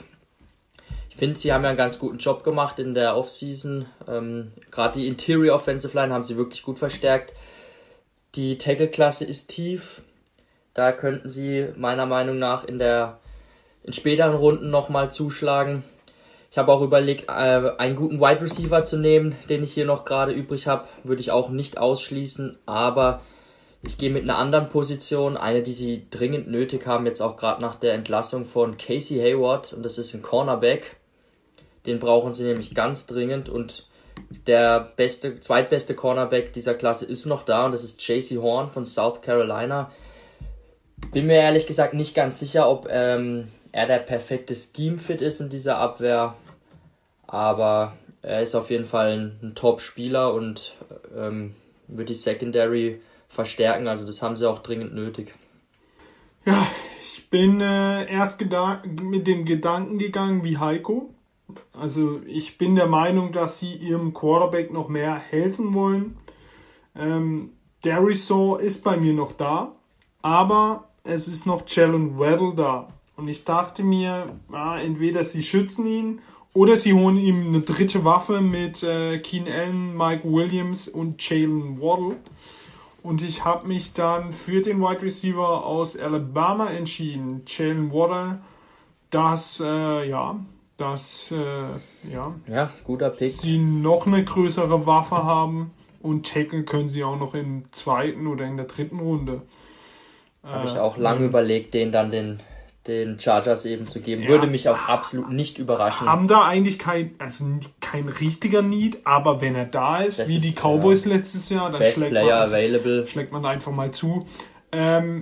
Ich finde, sie haben ja einen ganz guten Job gemacht in der Offseason. Ähm, Gerade die Interior Offensive Line haben sie wirklich gut verstärkt. Die Tackle-Klasse ist tief. Da könnten sie meiner Meinung nach in der in späteren Runden nochmal zuschlagen. Ich habe auch überlegt, äh, einen guten Wide Receiver zu nehmen, den ich hier noch gerade übrig habe. Würde ich auch nicht ausschließen, aber ich gehe mit einer anderen Position, eine, die sie dringend nötig haben, jetzt auch gerade nach der Entlassung von Casey Hayward, und das ist ein Cornerback. Den brauchen sie nämlich ganz dringend und der beste, zweitbeste Cornerback dieser Klasse ist noch da und das ist JC Horn von South Carolina. Bin mir ehrlich gesagt nicht ganz sicher, ob ähm, er der perfekte Scheme-Fit ist in dieser Abwehr, aber er ist auf jeden Fall ein, ein Top-Spieler und ähm, wird die Secondary verstärken, also das haben sie auch dringend nötig. Ja, ich bin äh, erst mit dem Gedanken gegangen wie Heiko. Also ich bin der Meinung, dass sie ihrem Quarterback noch mehr helfen wollen. Ähm, Darisaw ist bei mir noch da, aber es ist noch Jalen Weddle da. Und ich dachte mir, ja, entweder sie schützen ihn oder sie holen ihm eine dritte Waffe mit äh, Keen Allen, Mike Williams und Jalen Waddle. Und ich habe mich dann für den Wide Receiver aus Alabama entschieden, Jalen Waddle. Das, äh, ja, dass äh, ja, ja, guter Pick. sie noch eine größere Waffe haben und tackle können sie auch noch im zweiten oder in der dritten Runde. Habe ich auch lange äh, überlegt, den dann den den Chargers eben zu geben. Ja, Würde mich auch absolut nicht überraschen. Haben da eigentlich kein, also kein richtiger Need, aber wenn er da ist, das wie ist, die Cowboys ja, letztes Jahr, dann schlägt man, available. schlägt man einfach mal zu. Ähm,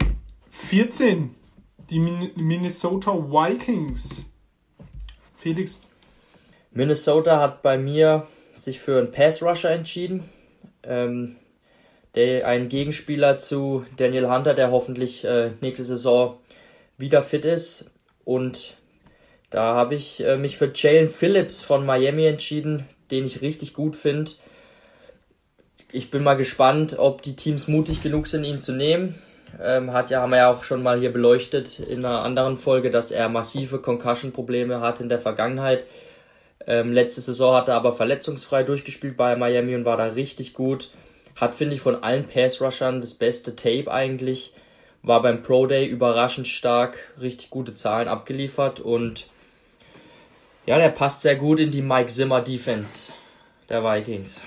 14, die Minnesota Vikings. Felix. Minnesota hat bei mir sich für einen Pass Rusher entschieden. Ähm, der, ein Gegenspieler zu Daniel Hunter, der hoffentlich äh, nächste Saison wieder fit ist. Und da habe ich äh, mich für Jalen Phillips von Miami entschieden, den ich richtig gut finde. Ich bin mal gespannt, ob die Teams mutig genug sind, ihn zu nehmen. Ähm, hat ja, haben wir ja auch schon mal hier beleuchtet in einer anderen Folge, dass er massive Concussion-Probleme hat in der Vergangenheit. Ähm, letzte Saison hat er aber verletzungsfrei durchgespielt bei Miami und war da richtig gut. Hat, finde ich, von allen Pass-Rushern das beste Tape eigentlich war beim Pro Day überraschend stark, richtig gute Zahlen abgeliefert und ja, der passt sehr gut in die Mike Zimmer Defense der Vikings.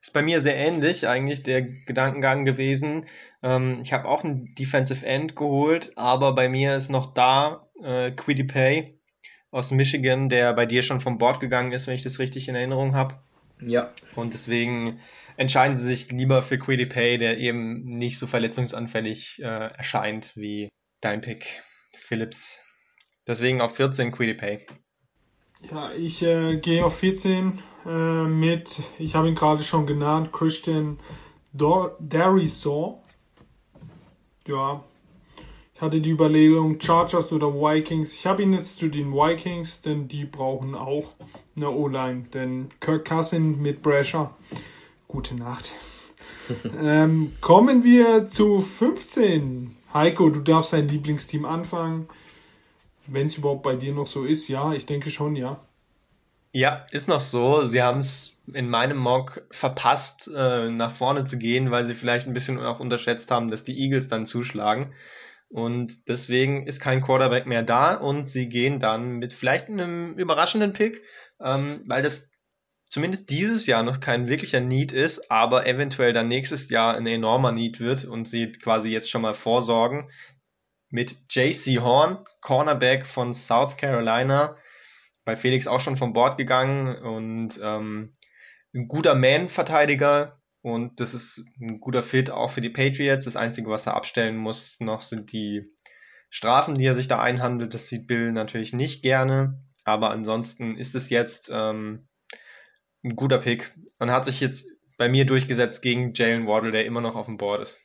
Ist bei mir sehr ähnlich eigentlich der Gedankengang gewesen. Ähm, ich habe auch einen Defensive End geholt, aber bei mir ist noch da äh, Quiddy Pay aus Michigan, der bei dir schon vom Board gegangen ist, wenn ich das richtig in Erinnerung habe. Ja. Und deswegen entscheiden sie sich lieber für Quiddy Pay, der eben nicht so verletzungsanfällig äh, erscheint wie dein Pick, Phillips. Deswegen auf 14 Quiddy Pay. Ja, ich äh, gehe auf 14 äh, mit, ich habe ihn gerade schon genannt, Christian Darisaw. Ja, ich hatte die Überlegung Chargers oder Vikings. Ich habe ihn jetzt zu den Vikings, denn die brauchen auch eine O-Line. Denn Kirk Cousin mit Brasher. Gute Nacht. ähm, kommen wir zu 15. Heiko, du darfst dein Lieblingsteam anfangen. Wenn es überhaupt bei dir noch so ist, ja, ich denke schon, ja. Ja, ist noch so. Sie haben es in meinem Mock verpasst, äh, nach vorne zu gehen, weil sie vielleicht ein bisschen auch unterschätzt haben, dass die Eagles dann zuschlagen. Und deswegen ist kein Quarterback mehr da und sie gehen dann mit vielleicht einem überraschenden Pick, ähm, weil das zumindest dieses Jahr noch kein wirklicher Need ist, aber eventuell dann nächstes Jahr ein enormer Need wird und sie quasi jetzt schon mal vorsorgen mit JC Horn, Cornerback von South Carolina, bei Felix auch schon vom Bord gegangen und ähm, ein guter Man-Verteidiger und das ist ein guter Fit auch für die Patriots. Das Einzige, was er abstellen muss, noch sind die Strafen, die er sich da einhandelt. Das sieht Bill natürlich nicht gerne, aber ansonsten ist es jetzt ähm, ein guter Pick und hat sich jetzt bei mir durchgesetzt gegen Jalen Waddle, der immer noch auf dem Board ist.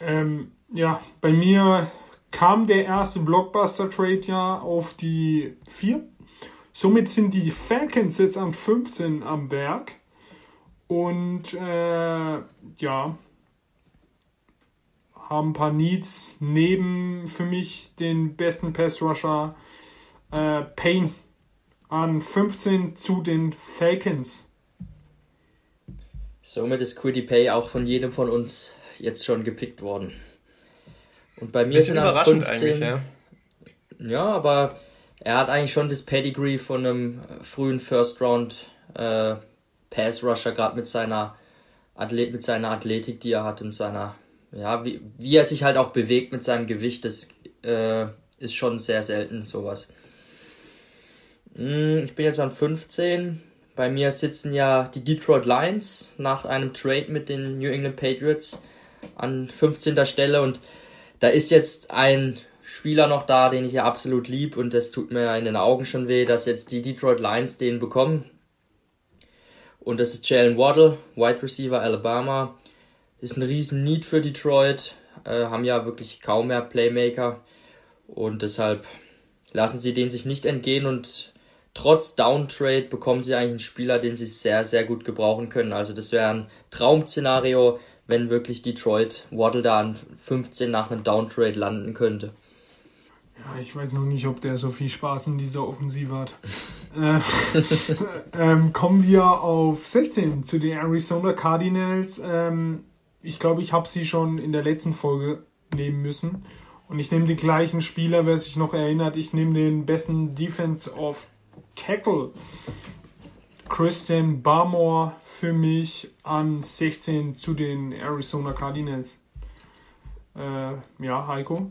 Ähm, ja, bei mir kam der erste Blockbuster-Trade ja auf die 4. Somit sind die Falcons jetzt am 15 am Werk. Und äh, ja, haben ein paar Needs neben für mich den besten Pass-Rusher äh, Payne an 15 zu den Falcons. Somit ist Quiddy Pay auch von jedem von uns jetzt schon gepickt worden. Und bei mir Bisschen sind überraschend 15, eigentlich, ja. Ja, aber er hat eigentlich schon das Pedigree von einem frühen First Round äh, Pass Rusher, gerade mit seiner Athlet, mit seiner Athletik, die er hat und seiner, ja, wie, wie er sich halt auch bewegt mit seinem Gewicht, das äh, ist schon sehr selten sowas. Hm, ich bin jetzt an 15. Bei mir sitzen ja die Detroit Lions nach einem Trade mit den New England Patriots an 15. Stelle und da ist jetzt ein Spieler noch da, den ich ja absolut lieb und das tut mir in den Augen schon weh, dass jetzt die Detroit Lions den bekommen. Und das ist Jalen Waddle, Wide Receiver Alabama. Ist ein riesen Need für Detroit, äh, haben ja wirklich kaum mehr Playmaker und deshalb lassen sie den sich nicht entgehen und trotz Downtrade bekommen sie eigentlich einen Spieler, den sie sehr, sehr gut gebrauchen können. Also das wäre ein Traum-Szenario, wenn wirklich Detroit Waddle da an 15 nach einem Downtrade landen könnte. Ja, ich weiß noch nicht, ob der so viel Spaß in dieser Offensive hat. äh, ähm, kommen wir auf 16 zu den Arizona Cardinals. Ähm, ich glaube, ich habe sie schon in der letzten Folge nehmen müssen. Und ich nehme den gleichen Spieler, wer sich noch erinnert. Ich nehme den besten Defense of Tackle Christian Barmore für mich an 16 zu den Arizona Cardinals. Äh, ja, Heiko?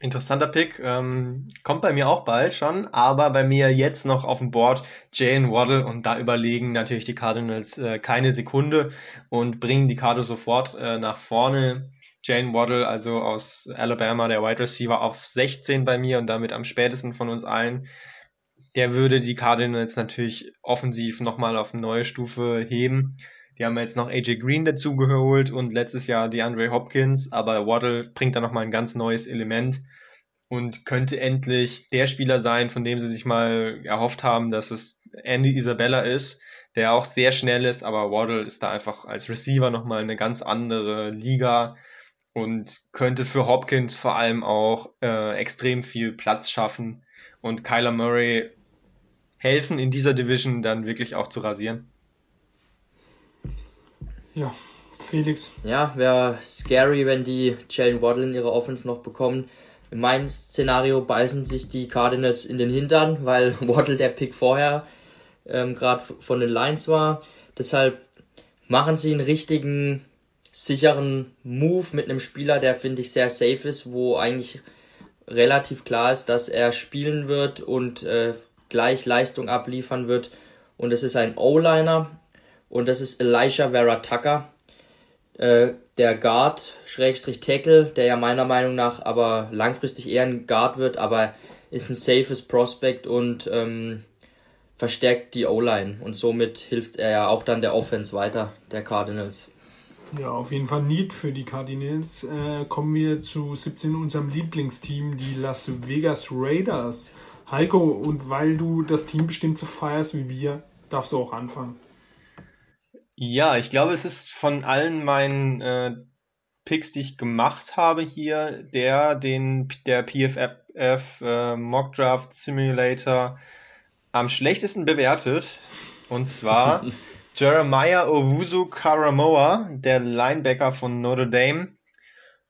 Interessanter Pick. Ähm, kommt bei mir auch bald schon, aber bei mir jetzt noch auf dem Board Jane Waddle und da überlegen natürlich die Cardinals äh, keine Sekunde und bringen die Karte sofort äh, nach vorne. Jane Waddle, also aus Alabama, der Wide Receiver, auf 16 bei mir und damit am spätesten von uns allen der würde die Cardinals natürlich offensiv nochmal auf eine neue Stufe heben. Die haben jetzt noch AJ Green dazu geholt und letztes Jahr die Andre Hopkins, aber Waddle bringt da nochmal ein ganz neues Element und könnte endlich der Spieler sein, von dem sie sich mal erhofft haben, dass es Andy Isabella ist, der auch sehr schnell ist, aber Waddle ist da einfach als Receiver nochmal eine ganz andere Liga und könnte für Hopkins vor allem auch äh, extrem viel Platz schaffen. Und Kyler Murray helfen, in dieser Division dann wirklich auch zu rasieren. Ja, Felix. Ja, wäre scary, wenn die Jalen Waddle in ihrer Offense noch bekommen. In meinem Szenario beißen sich die Cardinals in den Hintern, weil Waddle der Pick vorher ähm, gerade von den Lions war. Deshalb machen sie einen richtigen, sicheren Move mit einem Spieler, der finde ich sehr safe ist, wo eigentlich relativ klar ist, dass er spielen wird und äh, gleich Leistung abliefern wird. Und es ist ein O-Liner und das ist Elisha Vera Tucker, äh, der Guard, Schrägstrich Tackle, der ja meiner Meinung nach aber langfristig eher ein Guard wird, aber ist ein safes Prospect und ähm, verstärkt die O-Line und somit hilft er ja auch dann der Offense weiter, der Cardinals. Ja, auf jeden Fall Need für die Cardinals. Äh, kommen wir zu 17 unserem Lieblingsteam, die Las Vegas Raiders. Heiko, und weil du das Team bestimmt so feierst wie wir, darfst du auch anfangen. Ja, ich glaube, es ist von allen meinen äh, Picks, die ich gemacht habe hier, der, den der PFF äh, Mock Draft Simulator am schlechtesten bewertet. Und zwar Jeremiah Owusu Karamoa, der Linebacker von Notre Dame,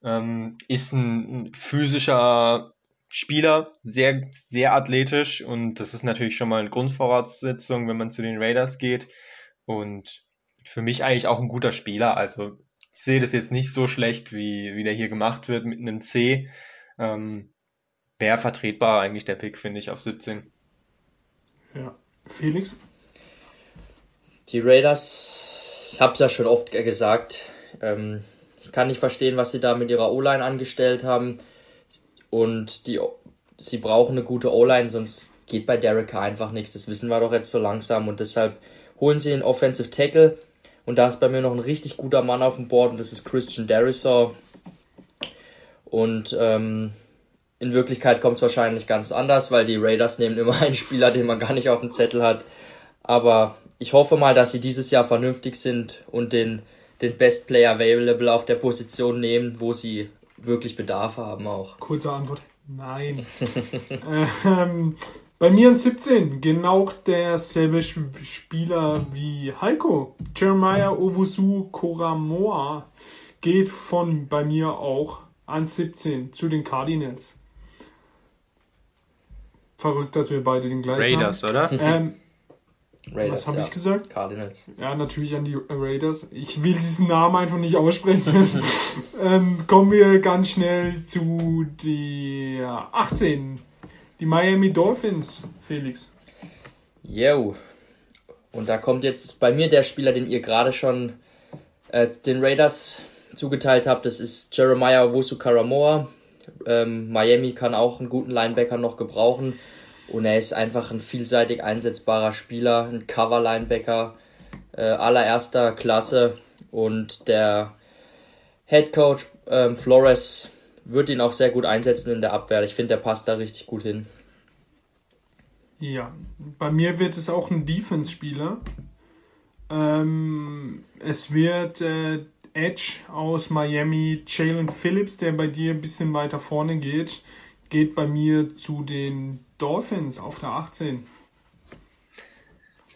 ähm, ist ein physischer Spieler, sehr, sehr athletisch und das ist natürlich schon mal eine Grundvoraussetzung, wenn man zu den Raiders geht. Und für mich eigentlich auch ein guter Spieler. Also ich sehe das jetzt nicht so schlecht, wie, wie der hier gemacht wird mit einem C. Ähm, Wäre vertretbar eigentlich der Pick, finde ich, auf 17. Ja. Felix? Die Raiders, ich habe es ja schon oft gesagt, ähm, ich kann nicht verstehen, was sie da mit ihrer O-Line angestellt haben. Und die, sie brauchen eine gute O-Line, sonst geht bei Derek einfach nichts. Das wissen wir doch jetzt so langsam. Und deshalb holen sie einen Offensive Tackle. Und da ist bei mir noch ein richtig guter Mann auf dem Board und das ist Christian Derisor. Und ähm, in Wirklichkeit kommt es wahrscheinlich ganz anders, weil die Raiders nehmen immer einen Spieler, den man gar nicht auf dem Zettel hat. Aber ich hoffe mal, dass sie dieses Jahr vernünftig sind und den, den Best Player Available auf der Position nehmen, wo sie wirklich Bedarf haben auch. Kurze Antwort, nein. ähm, bei mir in 17 genau derselbe Spieler wie Heiko. Jeremiah Owusu Koramoa geht von bei mir auch an 17 zu den Cardinals. Verrückt, dass wir beide den gleichen Raiders, haben. oder? Ähm, Raiders, was habe ja. ich gesagt? Cardinals. Ja, natürlich an die Raiders. Ich will diesen Namen einfach nicht aussprechen. ähm, kommen wir ganz schnell zu der 18. Die Miami Dolphins, Felix. Yo. Und da kommt jetzt bei mir der Spieler, den ihr gerade schon äh, den Raiders zugeteilt habt. Das ist Jeremiah Owusu Karamoa. Ähm, Miami kann auch einen guten Linebacker noch gebrauchen. Und er ist einfach ein vielseitig einsetzbarer Spieler, ein Cover-Linebacker äh, allererster Klasse. Und der Head Coach ähm, Flores wird ihn auch sehr gut einsetzen in der Abwehr. Ich finde, der passt da richtig gut hin. Ja, bei mir wird es auch ein Defense-Spieler. Ähm, es wird äh, Edge aus Miami, Jalen Phillips, der bei dir ein bisschen weiter vorne geht, geht bei mir zu den Dolphins auf der 18.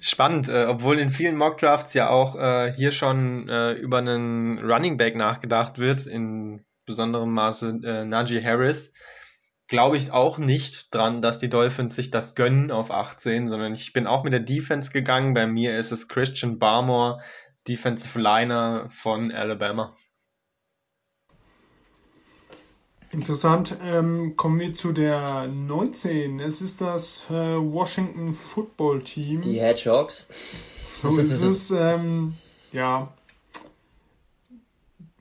Spannend, äh, obwohl in vielen Mockdrafts ja auch äh, hier schon äh, über einen Running Back nachgedacht wird, in besonderem Maße äh, Najee Harris, glaube ich auch nicht dran, dass die Dolphins sich das gönnen auf 18, sondern ich bin auch mit der Defense gegangen. Bei mir ist es Christian Barmore, Defensive Liner von Alabama. Interessant. Ähm, kommen wir zu der 19. Es ist das äh, Washington Football Team. Die Hedgehogs. So ist es. Ähm, ja.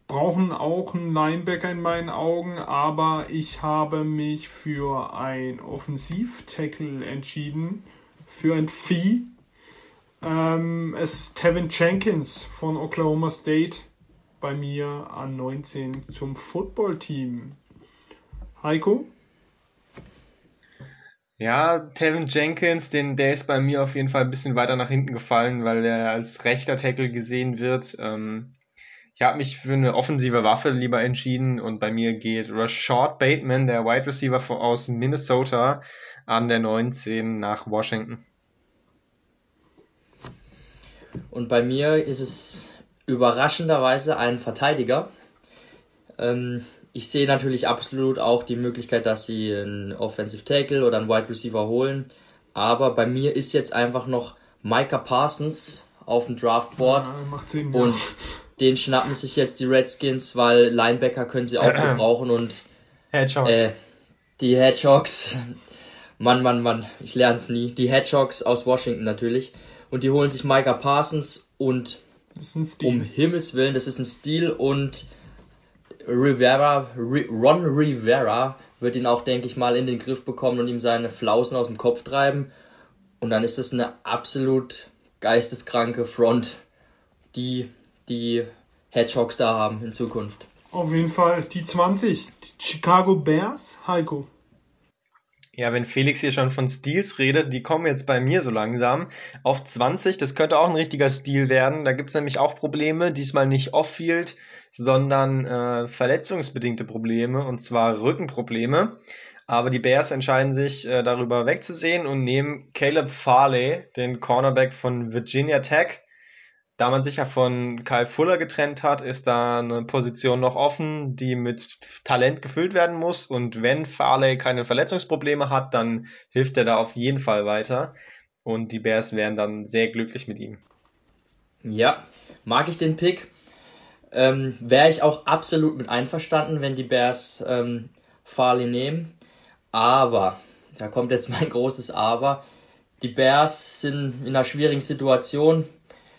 Brauchen auch einen Linebacker in meinen Augen, aber ich habe mich für ein Offensiv-Tackle entschieden. Für ein Vieh. Ähm, es ist Tevin Jenkins von Oklahoma State bei mir an 19 zum Football-Team. Heiko? Ja, Tevin Jenkins, den, der ist bei mir auf jeden Fall ein bisschen weiter nach hinten gefallen, weil er als rechter Tackle gesehen wird. Ähm, ich habe mich für eine offensive Waffe lieber entschieden und bei mir geht Rashad Bateman, der Wide Receiver aus Minnesota, an der 19 nach Washington. Und bei mir ist es überraschenderweise ein Verteidiger. Ähm, ich sehe natürlich absolut auch die Möglichkeit, dass sie einen Offensive Tackle oder einen Wide Receiver holen. Aber bei mir ist jetzt einfach noch Micah Parsons auf dem Draftboard. Ja, macht Sinn, und ja. den schnappen sich jetzt die Redskins, weil Linebacker können sie auch gebrauchen und Hedgehogs. äh, Die Hedgehogs, Mann, Mann, Mann, ich lerne es nie. Die Hedgehogs aus Washington natürlich. Und die holen sich Micah Parsons und um Himmels Willen, das ist ein Stil und Rivera, Ron Rivera wird ihn auch, denke ich mal, in den Griff bekommen und ihm seine Flausen aus dem Kopf treiben. Und dann ist es eine absolut geisteskranke Front, die die Hedgehogs da haben in Zukunft. Auf jeden Fall die 20, die Chicago Bears, Heiko. Ja, wenn Felix hier schon von Steals redet, die kommen jetzt bei mir so langsam auf 20. Das könnte auch ein richtiger Stil werden. Da gibt's nämlich auch Probleme. Diesmal nicht off-field, sondern äh, verletzungsbedingte Probleme, und zwar Rückenprobleme. Aber die Bears entscheiden sich äh, darüber wegzusehen und nehmen Caleb Farley, den Cornerback von Virginia Tech. Da man sich ja von Kyle Fuller getrennt hat, ist da eine Position noch offen, die mit Talent gefüllt werden muss. Und wenn Farley keine Verletzungsprobleme hat, dann hilft er da auf jeden Fall weiter. Und die Bears wären dann sehr glücklich mit ihm. Ja, mag ich den Pick. Ähm, Wäre ich auch absolut mit einverstanden, wenn die Bears ähm, Farley nehmen. Aber, da kommt jetzt mein großes Aber. Die Bears sind in einer schwierigen Situation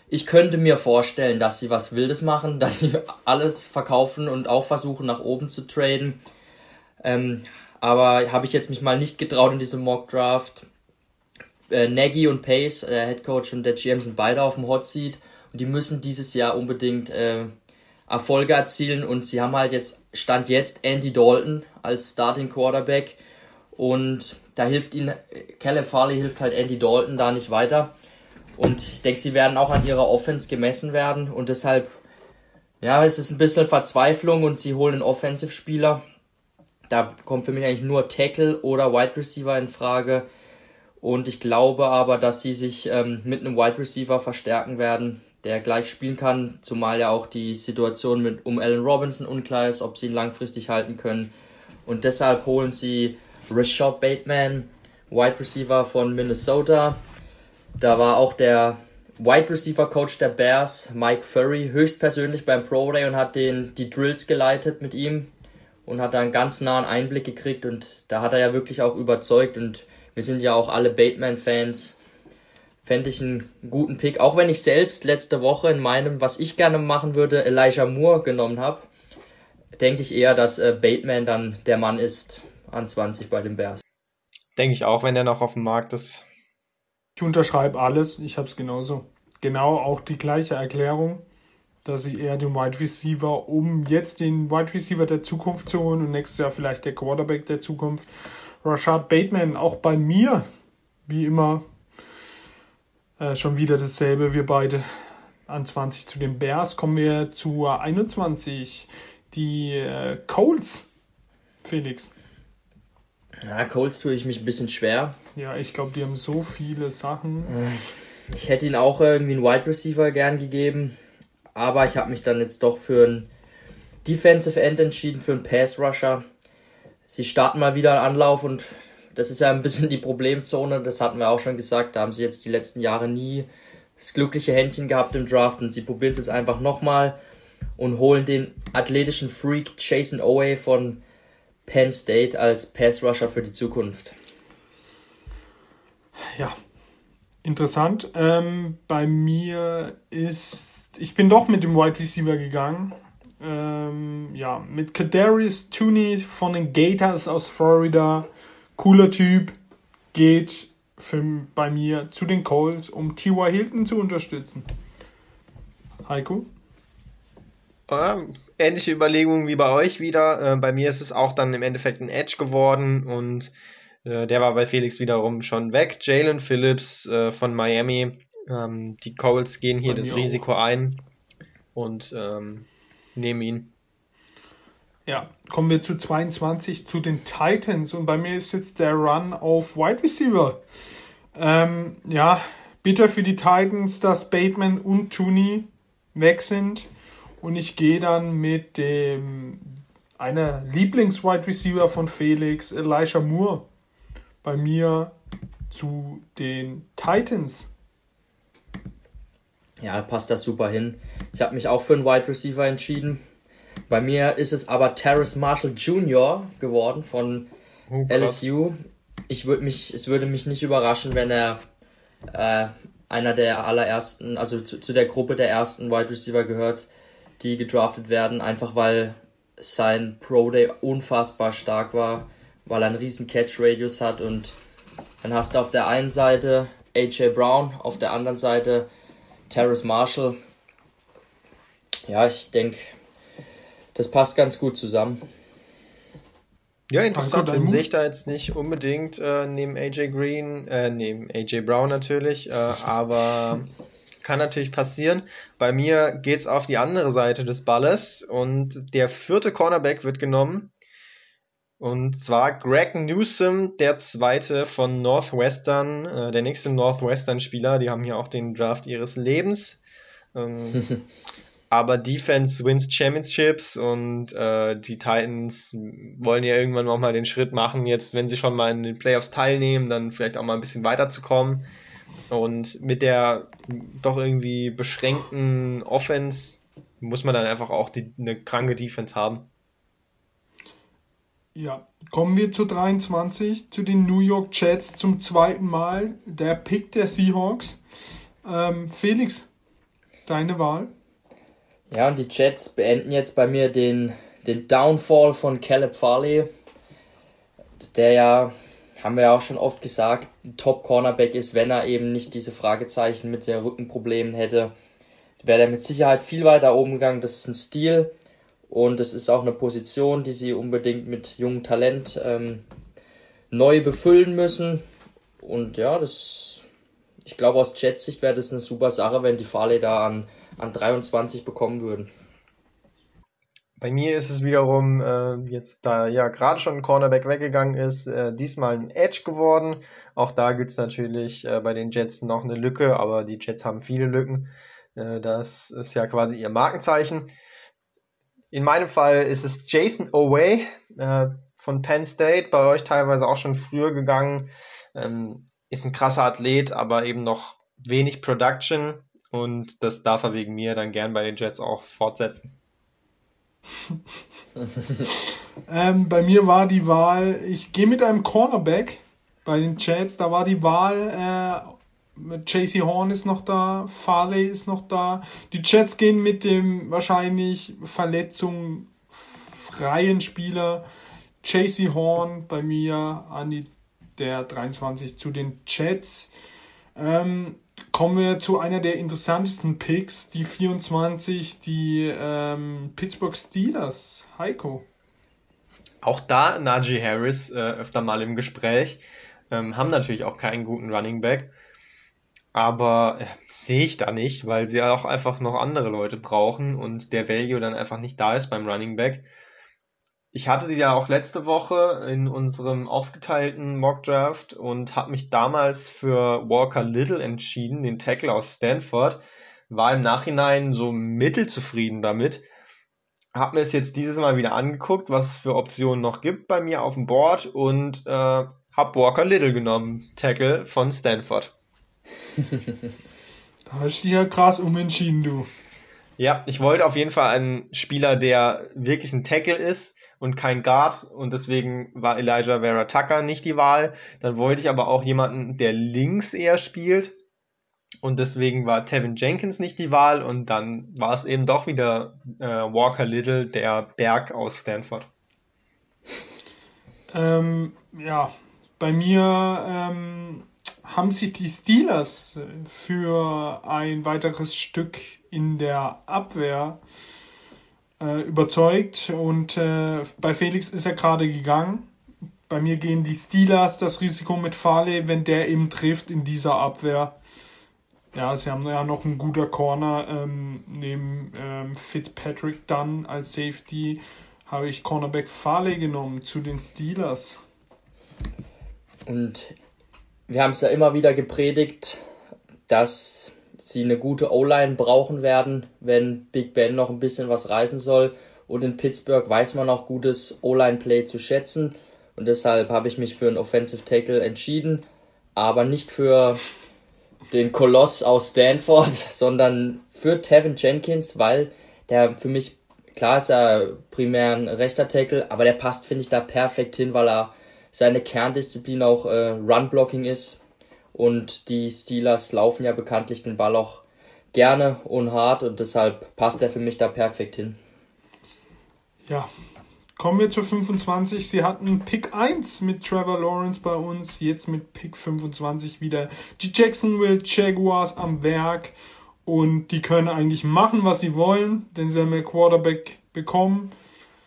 ich könnte mir vorstellen, dass sie was Wildes machen, dass sie alles verkaufen und auch versuchen nach oben zu traden. Ähm, aber habe ich jetzt mich mal nicht getraut in diesem Mock Draft. Äh, Nagy und Pace, der Head Coach und der GM sind beide auf dem Hot Seat und die müssen dieses Jahr unbedingt äh, Erfolge erzielen und sie haben halt jetzt stand jetzt Andy Dalton als Starting Quarterback und da hilft ihnen Caleb Farley hilft halt Andy Dalton da nicht weiter. Und ich denke, sie werden auch an ihrer Offense gemessen werden und deshalb, ja, es ist ein bisschen Verzweiflung und sie holen einen Offensive-Spieler. Da kommt für mich eigentlich nur Tackle oder Wide Receiver in Frage. Und ich glaube aber, dass sie sich ähm, mit einem Wide Receiver verstärken werden, der gleich spielen kann, zumal ja auch die Situation mit um Allen Robinson unklar ist, ob sie ihn langfristig halten können. Und deshalb holen sie Rashad Bateman, Wide Receiver von Minnesota, da war auch der Wide Receiver Coach der Bears, Mike Furry, höchstpersönlich beim Pro Day und hat den, die Drills geleitet mit ihm und hat da einen ganz nahen Einblick gekriegt und da hat er ja wirklich auch überzeugt und wir sind ja auch alle Bateman-Fans. Fände ich einen guten Pick, auch wenn ich selbst letzte Woche in meinem, was ich gerne machen würde, Elijah Moore genommen habe, denke ich eher, dass äh, Bateman dann der Mann ist an 20 bei den Bears. Denke ich auch, wenn er noch auf dem Markt ist. Ich unterschreibe alles, ich habe es genauso. Genau auch die gleiche Erklärung, dass ich eher den Wide Receiver, um jetzt den Wide Receiver der Zukunft zu holen und nächstes Jahr vielleicht der Quarterback der Zukunft. Rashad Bateman, auch bei mir, wie immer, äh, schon wieder dasselbe. Wir beide an 20 zu den Bears. Kommen wir zu 21. Die äh, Colts, Felix. Ja, Colts tue ich mich ein bisschen schwer. Ja, ich glaube, die haben so viele Sachen. Ich hätte ihn auch irgendwie einen Wide Receiver gern gegeben, aber ich habe mich dann jetzt doch für einen Defensive End entschieden, für einen Pass Rusher. Sie starten mal wieder einen Anlauf und das ist ja ein bisschen die Problemzone, das hatten wir auch schon gesagt, da haben sie jetzt die letzten Jahre nie das glückliche Händchen gehabt im Draft und sie probieren es jetzt einfach nochmal und holen den athletischen Freak Jason Owe von Penn State als Pass Rusher für die Zukunft. Ja, interessant. Ähm, bei mir ist, ich bin doch mit dem Wide Receiver gegangen. Ähm, ja, mit Kadarius Tooney von den Gators aus Florida. Cooler Typ. Geht für, bei mir zu den Colts, um T.Y. Hilton zu unterstützen. Heiko? Ja, ähnliche Überlegungen wie bei euch wieder. Äh, bei mir ist es auch dann im Endeffekt ein Edge geworden und äh, der war bei Felix wiederum schon weg. Jalen Phillips äh, von Miami. Ähm, die Colts gehen hier das Risiko auch. ein und ähm, nehmen ihn. Ja, kommen wir zu 22 zu den Titans und bei mir ist jetzt der Run auf Wide Receiver. Ähm, ja, bitter für die Titans, dass Bateman und Tooney weg sind. Und ich gehe dann mit dem einer Lieblings-Wide Receiver von Felix, Elisha Moore, bei mir zu den Titans. Ja, passt das super hin. Ich habe mich auch für einen Wide Receiver entschieden. Bei mir ist es aber Terrace Marshall Jr. geworden von Oh, LSU, ich würde mich, es würde mich nicht überraschen, wenn er äh, einer der allerersten, also zu, zu der Gruppe der ersten Wide Receiver gehört, die gedraftet werden, einfach weil sein Pro Day unfassbar stark war, weil er einen riesen Catch Radius hat und dann hast du auf der einen Seite AJ Brown, auf der anderen Seite Terrace Marshall. Ja, ich denke, das passt ganz gut zusammen. Ja, interessant. Den sehe ich da jetzt nicht unbedingt äh, neben AJ Green, äh, neben AJ Brown natürlich, äh, aber kann natürlich passieren. Bei mir geht's auf die andere Seite des Balles und der vierte Cornerback wird genommen. Und zwar Greg Newsom, der zweite von Northwestern, äh, der nächste Northwestern-Spieler. Die haben hier auch den Draft ihres Lebens. Ähm, Aber Defense wins Championships und äh, die Titans wollen ja irgendwann auch mal den Schritt machen, jetzt, wenn sie schon mal in den Playoffs teilnehmen, dann vielleicht auch mal ein bisschen weiterzukommen. Und mit der doch irgendwie beschränkten Offense muss man dann einfach auch die, eine kranke Defense haben. Ja, kommen wir zu 23, zu den New York Jets zum zweiten Mal. Der Pick der Seahawks. Ähm, Felix, deine Wahl? Ja, und die Jets beenden jetzt bei mir den, den Downfall von Caleb Farley, der ja, haben wir ja auch schon oft gesagt, ein Top-Cornerback ist, wenn er eben nicht diese Fragezeichen mit den Rückenproblemen hätte, wäre er mit Sicherheit viel weiter oben gegangen. Das ist ein Stil und es ist auch eine Position, die sie unbedingt mit jungem Talent ähm, neu befüllen müssen. Und ja, das, ich glaube aus Jets Sicht wäre das eine super Sache, wenn die Farley da an an 23 bekommen würden. Bei mir ist es wiederum äh, jetzt, da ja gerade schon ein Cornerback weggegangen ist, äh, diesmal ein Edge geworden. Auch da gibt's natürlich äh, bei den Jets noch eine Lücke, aber die Jets haben viele Lücken. Äh, das ist ja quasi ihr Markenzeichen. In meinem Fall ist es Jason Oway äh, von Penn State, bei euch teilweise auch schon früher gegangen. Ähm, ist ein krasser Athlet, aber eben noch wenig Production. Und das darf er wegen mir dann gern bei den Jets auch fortsetzen. ähm, bei mir war die Wahl, ich gehe mit einem Cornerback bei den Jets, da war die Wahl, äh, JC Horn ist noch da, Farley ist noch da. Die Jets gehen mit dem wahrscheinlich verletzungsfreien Spieler JC Horn bei mir an die der 23 zu den Jets. Ähm, kommen wir zu einer der interessantesten Picks, die 24, die ähm, Pittsburgh Steelers. Heiko. Auch da Najee Harris äh, öfter mal im Gespräch. Ähm, haben natürlich auch keinen guten Running Back. Aber äh, sehe ich da nicht, weil sie auch einfach noch andere Leute brauchen und der Value dann einfach nicht da ist beim Running Back. Ich hatte die ja auch letzte Woche in unserem aufgeteilten Mock Draft und habe mich damals für Walker Little entschieden, den Tackle aus Stanford. War im Nachhinein so mittelzufrieden damit. Hab mir es jetzt dieses Mal wieder angeguckt, was es für Optionen noch gibt bei mir auf dem Board und äh, hab Walker Little genommen, Tackle von Stanford. hast du dich ja krass umentschieden, du. Ja, ich wollte auf jeden Fall einen Spieler, der wirklich ein Tackle ist, und kein Guard und deswegen war Elijah Vera Tucker nicht die Wahl. Dann wollte ich aber auch jemanden, der links eher spielt und deswegen war Tevin Jenkins nicht die Wahl und dann war es eben doch wieder äh, Walker Little, der Berg aus Stanford. Ähm, ja, bei mir ähm, haben sich die Steelers für ein weiteres Stück in der Abwehr äh, überzeugt und äh, bei Felix ist er gerade gegangen. Bei mir gehen die Steelers das Risiko mit Farley, wenn der eben trifft in dieser Abwehr. Ja, sie haben ja noch einen guter Corner ähm, neben ähm, Fitzpatrick dann als Safety habe ich Cornerback Farley genommen zu den Steelers. Und wir haben es ja immer wieder gepredigt, dass sie eine gute O-Line brauchen werden, wenn Big Ben noch ein bisschen was reißen soll. Und in Pittsburgh weiß man auch gutes O-Line-Play zu schätzen. Und deshalb habe ich mich für einen Offensive Tackle entschieden. Aber nicht für den Koloss aus Stanford, sondern für Tevin Jenkins, weil der für mich, klar ist er primär ein rechter Tackle, aber der passt, finde ich, da perfekt hin, weil er seine Kerndisziplin auch äh, Run-Blocking ist. Und die Steelers laufen ja bekanntlich den Ball auch gerne und hart und deshalb passt er für mich da perfekt hin. Ja, kommen wir zu 25. Sie hatten Pick 1 mit Trevor Lawrence bei uns, jetzt mit Pick 25 wieder die Jacksonville Jaguars am Werk und die können eigentlich machen, was sie wollen, denn sie haben ja Quarterback bekommen.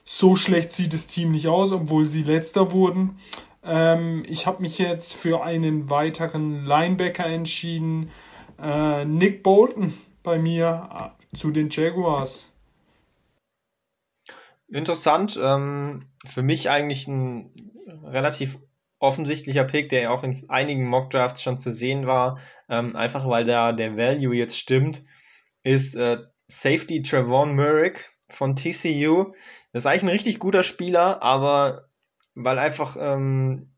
So schlecht sieht das Team nicht aus, obwohl sie letzter wurden. Ähm, ich habe mich jetzt für einen weiteren Linebacker entschieden. Äh, Nick Bolton bei mir äh, zu den Jaguars. Interessant. Ähm, für mich eigentlich ein relativ offensichtlicher Pick, der auch in einigen Mockdrafts schon zu sehen war, ähm, einfach weil da der Value jetzt stimmt, ist äh, Safety Trevon Merrick von TCU. Das ist eigentlich ein richtig guter Spieler, aber weil einfach ähm,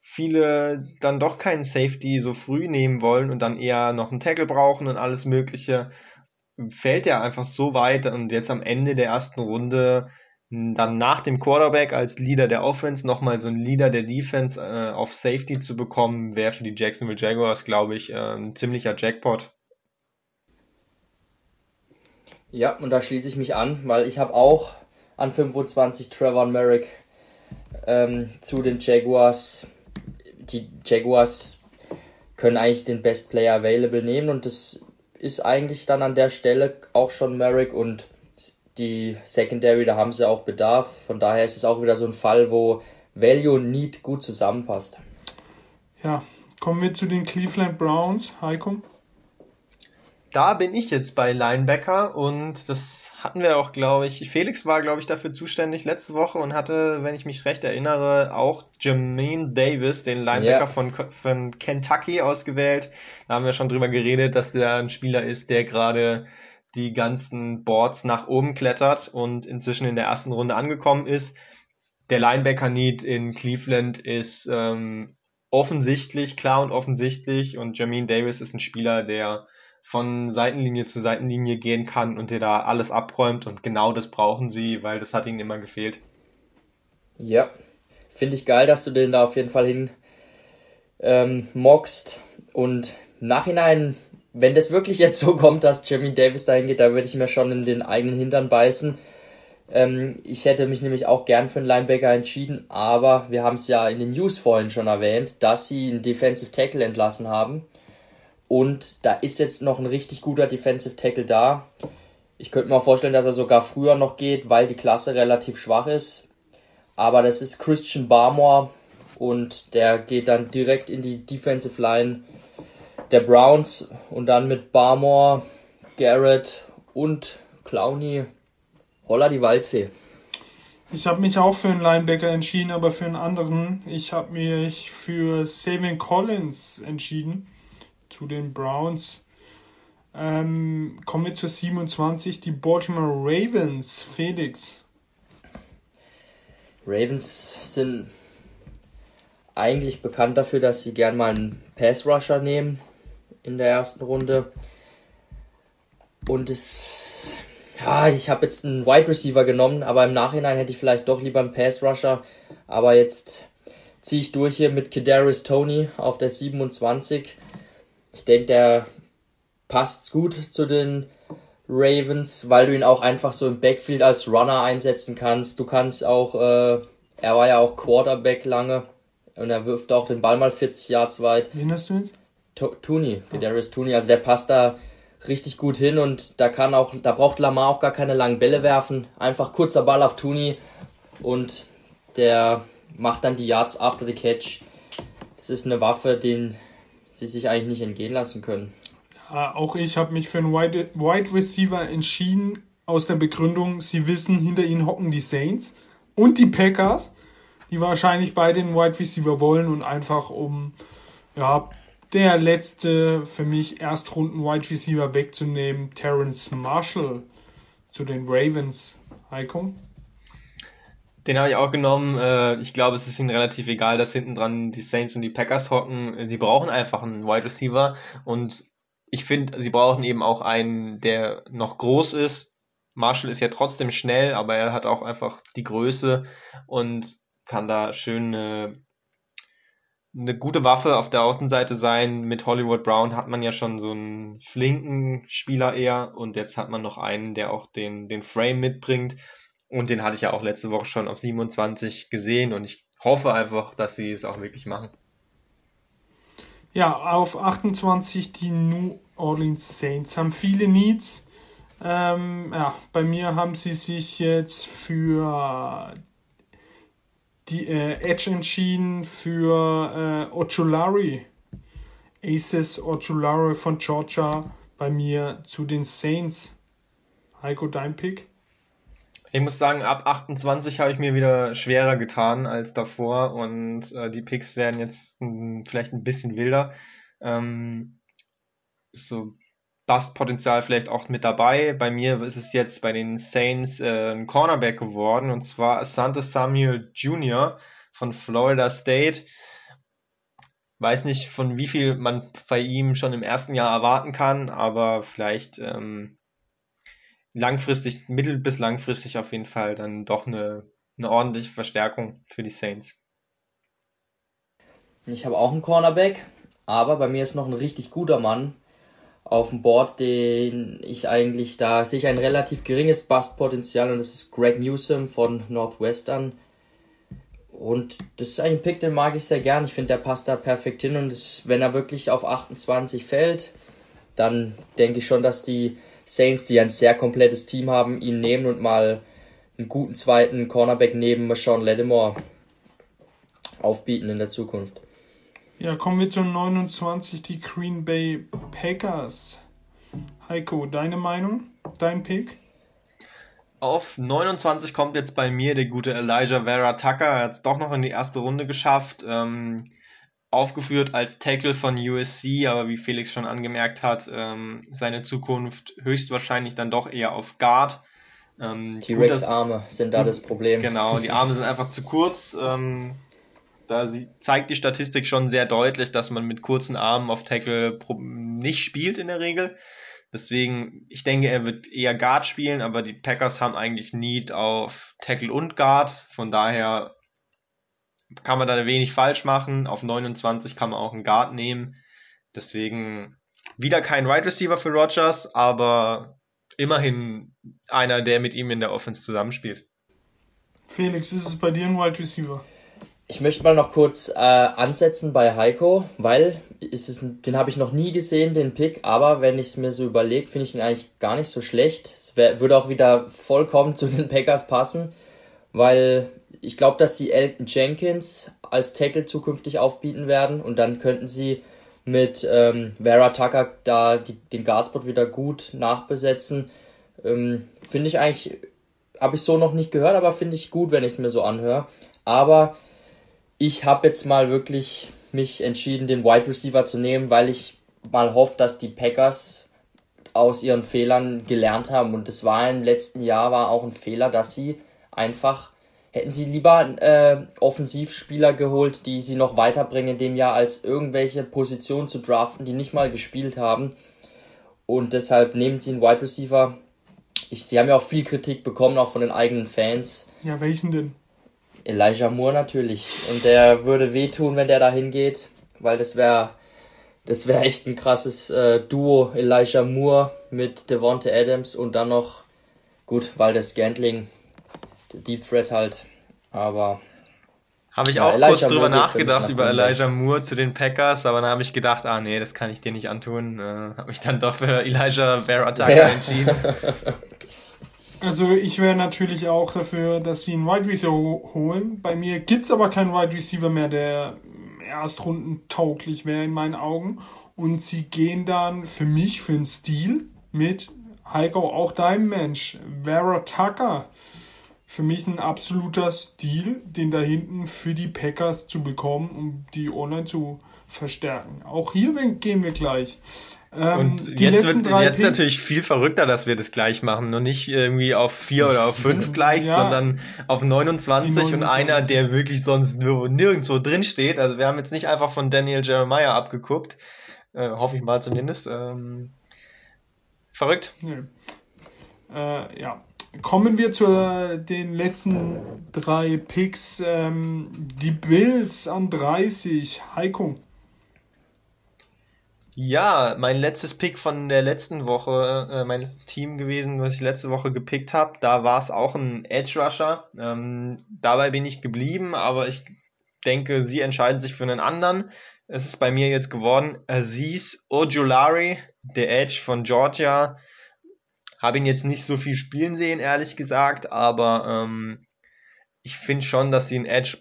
viele dann doch keinen Safety so früh nehmen wollen und dann eher noch einen Tackle brauchen und alles Mögliche, fällt er einfach so weit und jetzt am Ende der ersten Runde dann nach dem Quarterback als Leader der Offense nochmal so ein Leader der Defense äh, auf Safety zu bekommen, wäre für die Jacksonville Jaguars, glaube ich, äh, ein ziemlicher Jackpot. Ja, und da schließe ich mich an, weil ich habe auch an 25 Trevor Merrick ähm, zu den Jaguars. Die Jaguars können eigentlich den Best Player Available nehmen und das ist eigentlich dann an der Stelle auch schon Merrick und die Secondary, da haben sie auch Bedarf. Von daher ist es auch wieder so ein Fall, wo Value und Need gut zusammenpasst. Ja, kommen wir zu den Cleveland Browns. Heiko? Da bin ich jetzt bei Linebacker und das hatten wir auch, glaube ich. Felix war, glaube ich, dafür zuständig letzte Woche und hatte, wenn ich mich recht erinnere, auch Jermaine Davis, den Linebacker yeah. von, von Kentucky, ausgewählt. Da haben wir schon drüber geredet, dass der ein Spieler ist, der gerade die ganzen Boards nach oben klettert und inzwischen in der ersten Runde angekommen ist. Der Linebacker-Need in Cleveland ist ähm, offensichtlich, klar und offensichtlich und Jermaine Davis ist ein Spieler, der von Seitenlinie zu Seitenlinie gehen kann und dir da alles abräumt und genau das brauchen sie, weil das hat ihnen immer gefehlt. Ja, finde ich geil, dass du den da auf jeden Fall hin ähm, mockst und Nachhinein, wenn das wirklich jetzt so kommt, dass Jimmy Davis dahin geht, da würde ich mir schon in den eigenen Hintern beißen. Ähm, ich hätte mich nämlich auch gern für einen Linebacker entschieden, aber wir haben es ja in den News vorhin schon erwähnt, dass sie einen Defensive Tackle entlassen haben. Und da ist jetzt noch ein richtig guter Defensive Tackle da. Ich könnte mir vorstellen, dass er sogar früher noch geht, weil die Klasse relativ schwach ist. Aber das ist Christian Barmore und der geht dann direkt in die Defensive Line der Browns und dann mit Barmore, Garrett und Clowney. Holla die Waldfee. Ich habe mich auch für einen Linebacker entschieden, aber für einen anderen. Ich habe mich für Savin Collins entschieden zu den Browns. Ähm, kommen wir zu 27, die Baltimore Ravens. Felix. Ravens sind eigentlich bekannt dafür, dass sie gern mal einen Pass Rusher nehmen in der ersten Runde. Und es, ja, ich habe jetzt einen Wide Receiver genommen, aber im Nachhinein hätte ich vielleicht doch lieber einen Pass Rusher. Aber jetzt ziehe ich durch hier mit Kadarius Tony auf der 27. Ich denke, der passt gut zu den Ravens, weil du ihn auch einfach so im Backfield als Runner einsetzen kannst. Du kannst auch, äh, er war ja auch Quarterback lange und er wirft auch den Ball mal 40 Yards weit. Wen hast du jetzt? Tooney, oh. Darius Tooney, also der passt da richtig gut hin und da kann auch, da braucht Lamar auch gar keine langen Bälle werfen. Einfach kurzer Ball auf Tooney und der macht dann die Yards after the catch. Das ist eine Waffe, den sie sich eigentlich nicht entgehen lassen können. Ja, auch ich habe mich für einen Wide, Wide Receiver entschieden, aus der Begründung, sie wissen, hinter ihnen hocken die Saints und die Packers, die wahrscheinlich beide einen Wide Receiver wollen und einfach um ja, der letzte für mich Erstrunden Wide Receiver wegzunehmen, Terrence Marshall zu den Ravens. Heiko? Den habe ich auch genommen. Äh, ich glaube, es ist ihnen relativ egal, dass hinten dran die Saints und die Packers hocken. Sie brauchen einfach einen Wide Receiver und ich finde, sie brauchen eben auch einen, der noch groß ist. Marshall ist ja trotzdem schnell, aber er hat auch einfach die Größe und kann da schön eine, eine gute Waffe auf der Außenseite sein. Mit Hollywood Brown hat man ja schon so einen flinken Spieler eher und jetzt hat man noch einen, der auch den, den Frame mitbringt. Und den hatte ich ja auch letzte Woche schon auf 27 gesehen und ich hoffe einfach, dass sie es auch wirklich machen. Ja, auf 28 die New Orleans Saints haben viele Needs. Ähm, ja, bei mir haben sie sich jetzt für die äh, Edge entschieden für äh, Ochulari. Aces Ochulari von Georgia bei mir zu den Saints. Heiko, dein Pick? Ich muss sagen, ab 28 habe ich mir wieder schwerer getan als davor und äh, die Picks werden jetzt mh, vielleicht ein bisschen wilder. Ähm, so Bustpotenzial vielleicht auch mit dabei. Bei mir ist es jetzt bei den Saints äh, ein Cornerback geworden und zwar Asante Samuel Jr. von Florida State. Weiß nicht, von wie viel man bei ihm schon im ersten Jahr erwarten kann, aber vielleicht ähm, langfristig, mittel- bis langfristig auf jeden Fall dann doch eine, eine ordentliche Verstärkung für die Saints. Ich habe auch einen Cornerback, aber bei mir ist noch ein richtig guter Mann auf dem Board, den ich eigentlich, da sehe ich ein relativ geringes Bustpotenzial und das ist Greg Newsom von Northwestern. Und das ist ein Pick, den mag ich sehr gern. Ich finde, der passt da perfekt hin und das, wenn er wirklich auf 28 fällt, dann denke ich schon, dass die Saints, die ein sehr komplettes Team haben, ihn nehmen und mal einen guten zweiten Cornerback neben Sean Lattimore aufbieten in der Zukunft. Ja, kommen wir zu 29, die Green Bay Packers. Heiko, deine Meinung? Dein Pick? Auf 29 kommt jetzt bei mir der gute Elijah Vera Tucker. Er hat es doch noch in die erste Runde geschafft. Ähm, aufgeführt als Tackle von USC, aber wie Felix schon angemerkt hat, ähm, seine Zukunft höchstwahrscheinlich dann doch eher auf Guard. Ähm, T-Rex-Arme sind da das Problem. Genau, die Arme sind einfach zu kurz. Ähm, da sie, zeigt die Statistik schon sehr deutlich, dass man mit kurzen Armen auf Tackle nicht spielt in der Regel. Deswegen, ich denke, er wird eher Guard spielen, aber die Packers haben eigentlich Need auf Tackle und Guard. Von daher kann man da wenig falsch machen. Auf 29 kann man auch einen Guard nehmen. Deswegen wieder kein Wide right Receiver für Rogers, aber immerhin einer, der mit ihm in der Offense zusammenspielt. Felix, ist es bei dir ein Wide Receiver? Ich möchte mal noch kurz äh, ansetzen bei Heiko, weil ist es, den habe ich noch nie gesehen, den Pick, aber wenn ich es mir so überlege, finde ich ihn eigentlich gar nicht so schlecht. Es wär, würde auch wieder vollkommen zu den Packers passen, weil ich glaube, dass sie Elton Jenkins als Tackle zukünftig aufbieten werden und dann könnten sie mit ähm, Vera Tucker da die, den Guardspot wieder gut nachbesetzen. Ähm, finde ich eigentlich, habe ich so noch nicht gehört, aber finde ich gut, wenn ich es mir so anhöre. Aber ich habe jetzt mal wirklich mich entschieden, den Wide Receiver zu nehmen, weil ich mal hoffe, dass die Packers aus ihren Fehlern gelernt haben. Und das war im letzten Jahr war auch ein Fehler, dass sie einfach hätten sie lieber äh, Offensivspieler geholt, die sie noch weiterbringen in dem Jahr, als irgendwelche Positionen zu draften, die nicht mal gespielt haben. Und deshalb nehmen sie einen Wide Receiver. Ich, sie haben ja auch viel Kritik bekommen, auch von den eigenen Fans. Ja, welchen denn? Elijah Moore natürlich. Und der würde wehtun, wenn der da hingeht, weil das wäre das wäre echt ein krasses äh, Duo Elijah Moore mit Devonte Adams und dann noch gut, weil der Deep Threat halt, aber habe ich ja, auch Elijah kurz drüber nachgedacht über Elijah Moore zu den Packers, aber dann habe ich gedacht, ah nee, das kann ich dir nicht antun. Äh, habe mich dann doch für Elijah Vera Tucker ja. entschieden. Also ich wäre natürlich auch dafür, dass sie einen Wide Receiver holen. Bei mir gibt's aber keinen Wide Receiver mehr, der Erstrunden tauglich wäre in meinen Augen. Und sie gehen dann für mich, für den Stil, mit Heiko, auch deinem Mensch, Vera Tucker. Für mich ein absoluter Stil, den da hinten für die Packers zu bekommen, um die Online zu verstärken. Auch hier gehen wir gleich. Ähm, und jetzt wird jetzt natürlich viel verrückter, dass wir das gleich machen. Und nicht irgendwie auf vier oder auf fünf gleich, ja, sondern auf 29, 29, und einer, der wirklich sonst nirgendwo drin steht. Also wir haben jetzt nicht einfach von Daniel Jeremiah abgeguckt. Äh, hoffe ich mal zumindest. Ähm, verrückt. Nee. Äh, ja. Kommen wir zu den letzten drei Picks. Ähm, die Bills an 30. Heiko. Ja, mein letztes Pick von der letzten Woche, äh, mein letztes Team gewesen, was ich letzte Woche gepickt habe. Da war es auch ein Edge Rusher. Ähm, dabei bin ich geblieben, aber ich denke, sie entscheiden sich für einen anderen. Es ist bei mir jetzt geworden Aziz Ojulari, der Edge von Georgia. Habe ihn jetzt nicht so viel spielen sehen, ehrlich gesagt, aber ähm, ich finde schon, dass sie einen Edge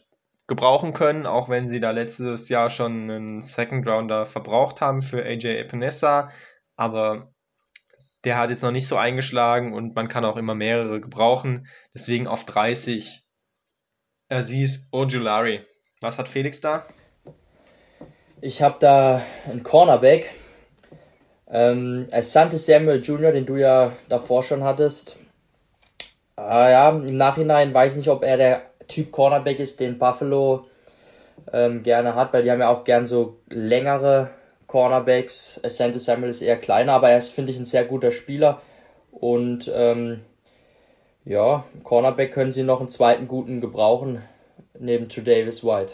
gebrauchen können, auch wenn sie da letztes Jahr schon einen Second Rounder verbraucht haben für AJ Epinesa. Aber der hat jetzt noch nicht so eingeschlagen und man kann auch immer mehrere gebrauchen. Deswegen auf 30 Aziz Ojulari. Was hat Felix da? Ich habe da einen Cornerback. Ähm, Asante Samuel Jr., den du ja davor schon hattest. Ah ja, im Nachhinein weiß ich nicht, ob er der Typ Cornerback ist, den Buffalo ähm, gerne hat, weil die haben ja auch gern so längere Cornerbacks. Asante Samuel ist eher kleiner, aber er ist, finde ich, ein sehr guter Spieler. Und ähm, ja, Cornerback können sie noch einen zweiten guten gebrauchen, neben Davis White.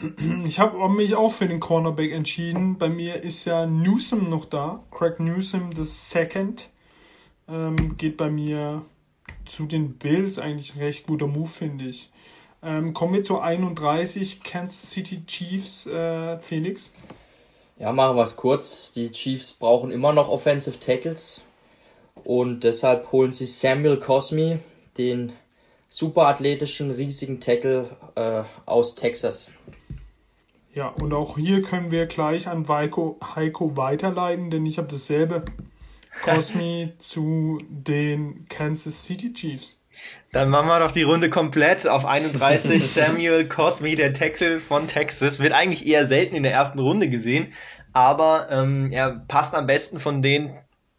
Ich habe mich auch für den Cornerback entschieden. Bei mir ist ja Newsom noch da. Craig Newsom, the second. Ähm, geht bei mir zu den Bills eigentlich ein recht guter Move, finde ich. Ähm, kommen wir zu 31 Kansas City Chiefs, äh, Felix. Ja, machen wir es kurz. Die Chiefs brauchen immer noch Offensive Tackles und deshalb holen sie Samuel Cosmi, den superathletischen, riesigen Tackle äh, aus Texas. Ja, und auch hier können wir gleich an Heiko, Heiko weiterleiten, denn ich habe dasselbe Cosmi zu den Kansas City Chiefs. Dann machen wir doch die Runde komplett auf 31. Samuel Cosmi, der Tackle von Texas, wird eigentlich eher selten in der ersten Runde gesehen, aber ähm, er passt am besten von den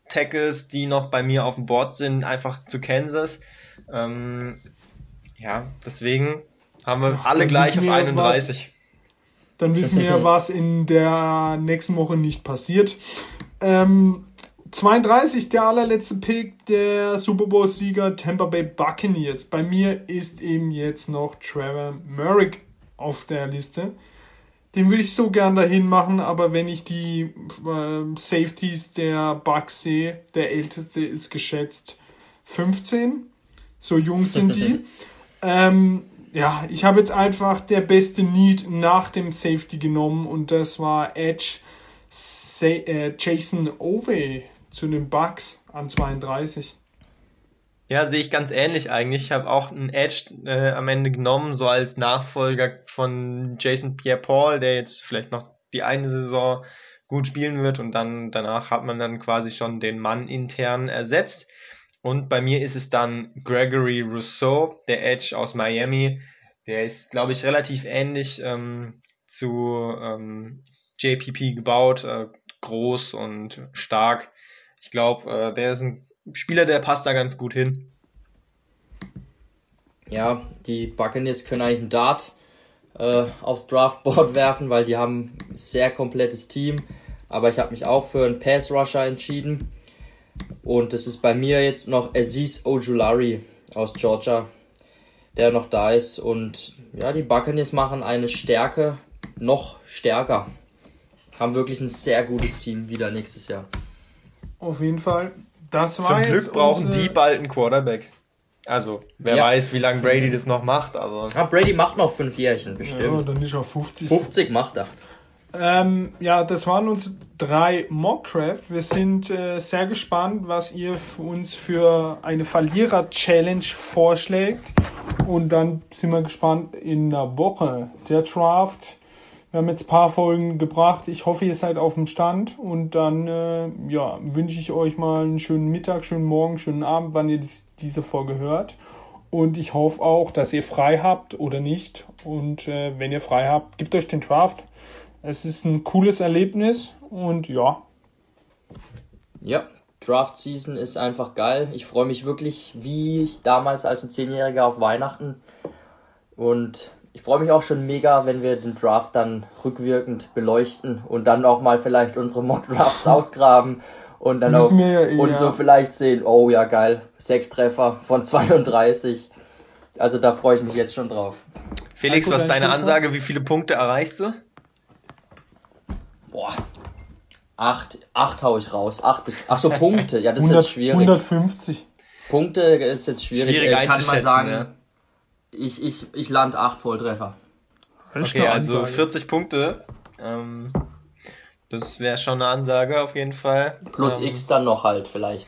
Tackles, die noch bei mir auf dem Board sind, einfach zu Kansas. Ähm, ja, deswegen haben wir Ach, alle gleich auf 31. Dann wissen wir, was in der nächsten Woche nicht passiert. Ähm, 32, der allerletzte Pick der Super Bowl-Sieger Tampa Bay Buccaneers. Bei mir ist eben jetzt noch Trevor Merrick auf der Liste. Den würde ich so gern dahin machen, aber wenn ich die äh, Safeties der Bucks sehe, der älteste ist geschätzt 15. So jung sind die. ähm, ja, ich habe jetzt einfach der beste Need nach dem Safety genommen und das war Edge Say, äh, Jason Ove zu den Bucks an 32. Ja, sehe ich ganz ähnlich eigentlich. Ich habe auch einen Edge äh, am Ende genommen, so als Nachfolger von Jason Pierre-Paul, der jetzt vielleicht noch die eine Saison gut spielen wird und dann danach hat man dann quasi schon den Mann intern ersetzt. Und bei mir ist es dann Gregory Rousseau, der Edge aus Miami. Der ist, glaube ich, relativ ähnlich ähm, zu ähm, JPP gebaut, äh, groß und stark. Ich glaube, äh, der ist ein Spieler, der passt da ganz gut hin. Ja, die Buccaneers können eigentlich einen Dart äh, aufs Draftboard werfen, weil die haben ein sehr komplettes Team. Aber ich habe mich auch für einen Pass Rusher entschieden. Und es ist bei mir jetzt noch Aziz Ojulari aus Georgia, der noch da ist. Und ja, die Buccaneers machen eine Stärke noch stärker. Haben wirklich ein sehr gutes Team wieder nächstes Jahr. Auf jeden Fall. Das war Zum Glück brauchen unsere... die bald einen Quarterback. Also, wer ja. weiß, wie lange Brady das noch macht, aber. Ja, Brady macht noch fünf Jährchen, bestimmt. Ja, dann nicht auf 50. 50 macht er. Ähm, ja, das waren unsere drei Mockcraft. Wir sind äh, sehr gespannt, was ihr für uns für eine Verlierer-Challenge vorschlägt. Und dann sind wir gespannt in der Woche. Der Draft wir haben jetzt ein paar Folgen gebracht. Ich hoffe, ihr seid auf dem Stand. Und dann äh, ja, wünsche ich euch mal einen schönen Mittag, schönen Morgen, schönen Abend, wann ihr dies, diese Folge hört. Und ich hoffe auch, dass ihr frei habt oder nicht. Und äh, wenn ihr frei habt, gebt euch den Draft. Es ist ein cooles Erlebnis und ja. Ja, Draft Season ist einfach geil. Ich freue mich wirklich, wie ich damals als ein Zehnjähriger auf Weihnachten. Und ich freue mich auch schon mega, wenn wir den Draft dann rückwirkend beleuchten und dann auch mal vielleicht unsere Mock Drafts ausgraben und dann auch Müssen wir, und ja. so vielleicht sehen, oh ja geil, sechs Treffer von 32. Also da freue ich mich jetzt schon drauf. Felix, was ist dein deine? Ansage? Wie viele Punkte erreichst du? Boah. Acht, acht hau ich raus. Acht bis, ach so, Punkte. Ja, das ist 100, jetzt schwierig. 150. Punkte ist jetzt schwierig. Schwierig ich kann mal sagen, ja. ich, ich, ich land acht Volltreffer. Ist Okay, also Ansage. 40 Punkte. Ähm, das wäre schon eine Ansage auf jeden Fall. Plus ähm, X dann noch halt vielleicht.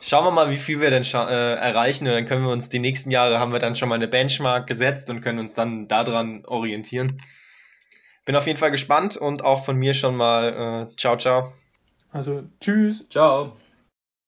Schauen wir mal, wie viel wir denn äh, erreichen und dann können wir uns die nächsten Jahre haben wir dann schon mal eine Benchmark gesetzt und können uns dann daran orientieren. Bin auf jeden Fall gespannt und auch von mir schon mal äh, ciao ciao. Also, tschüss. Ciao.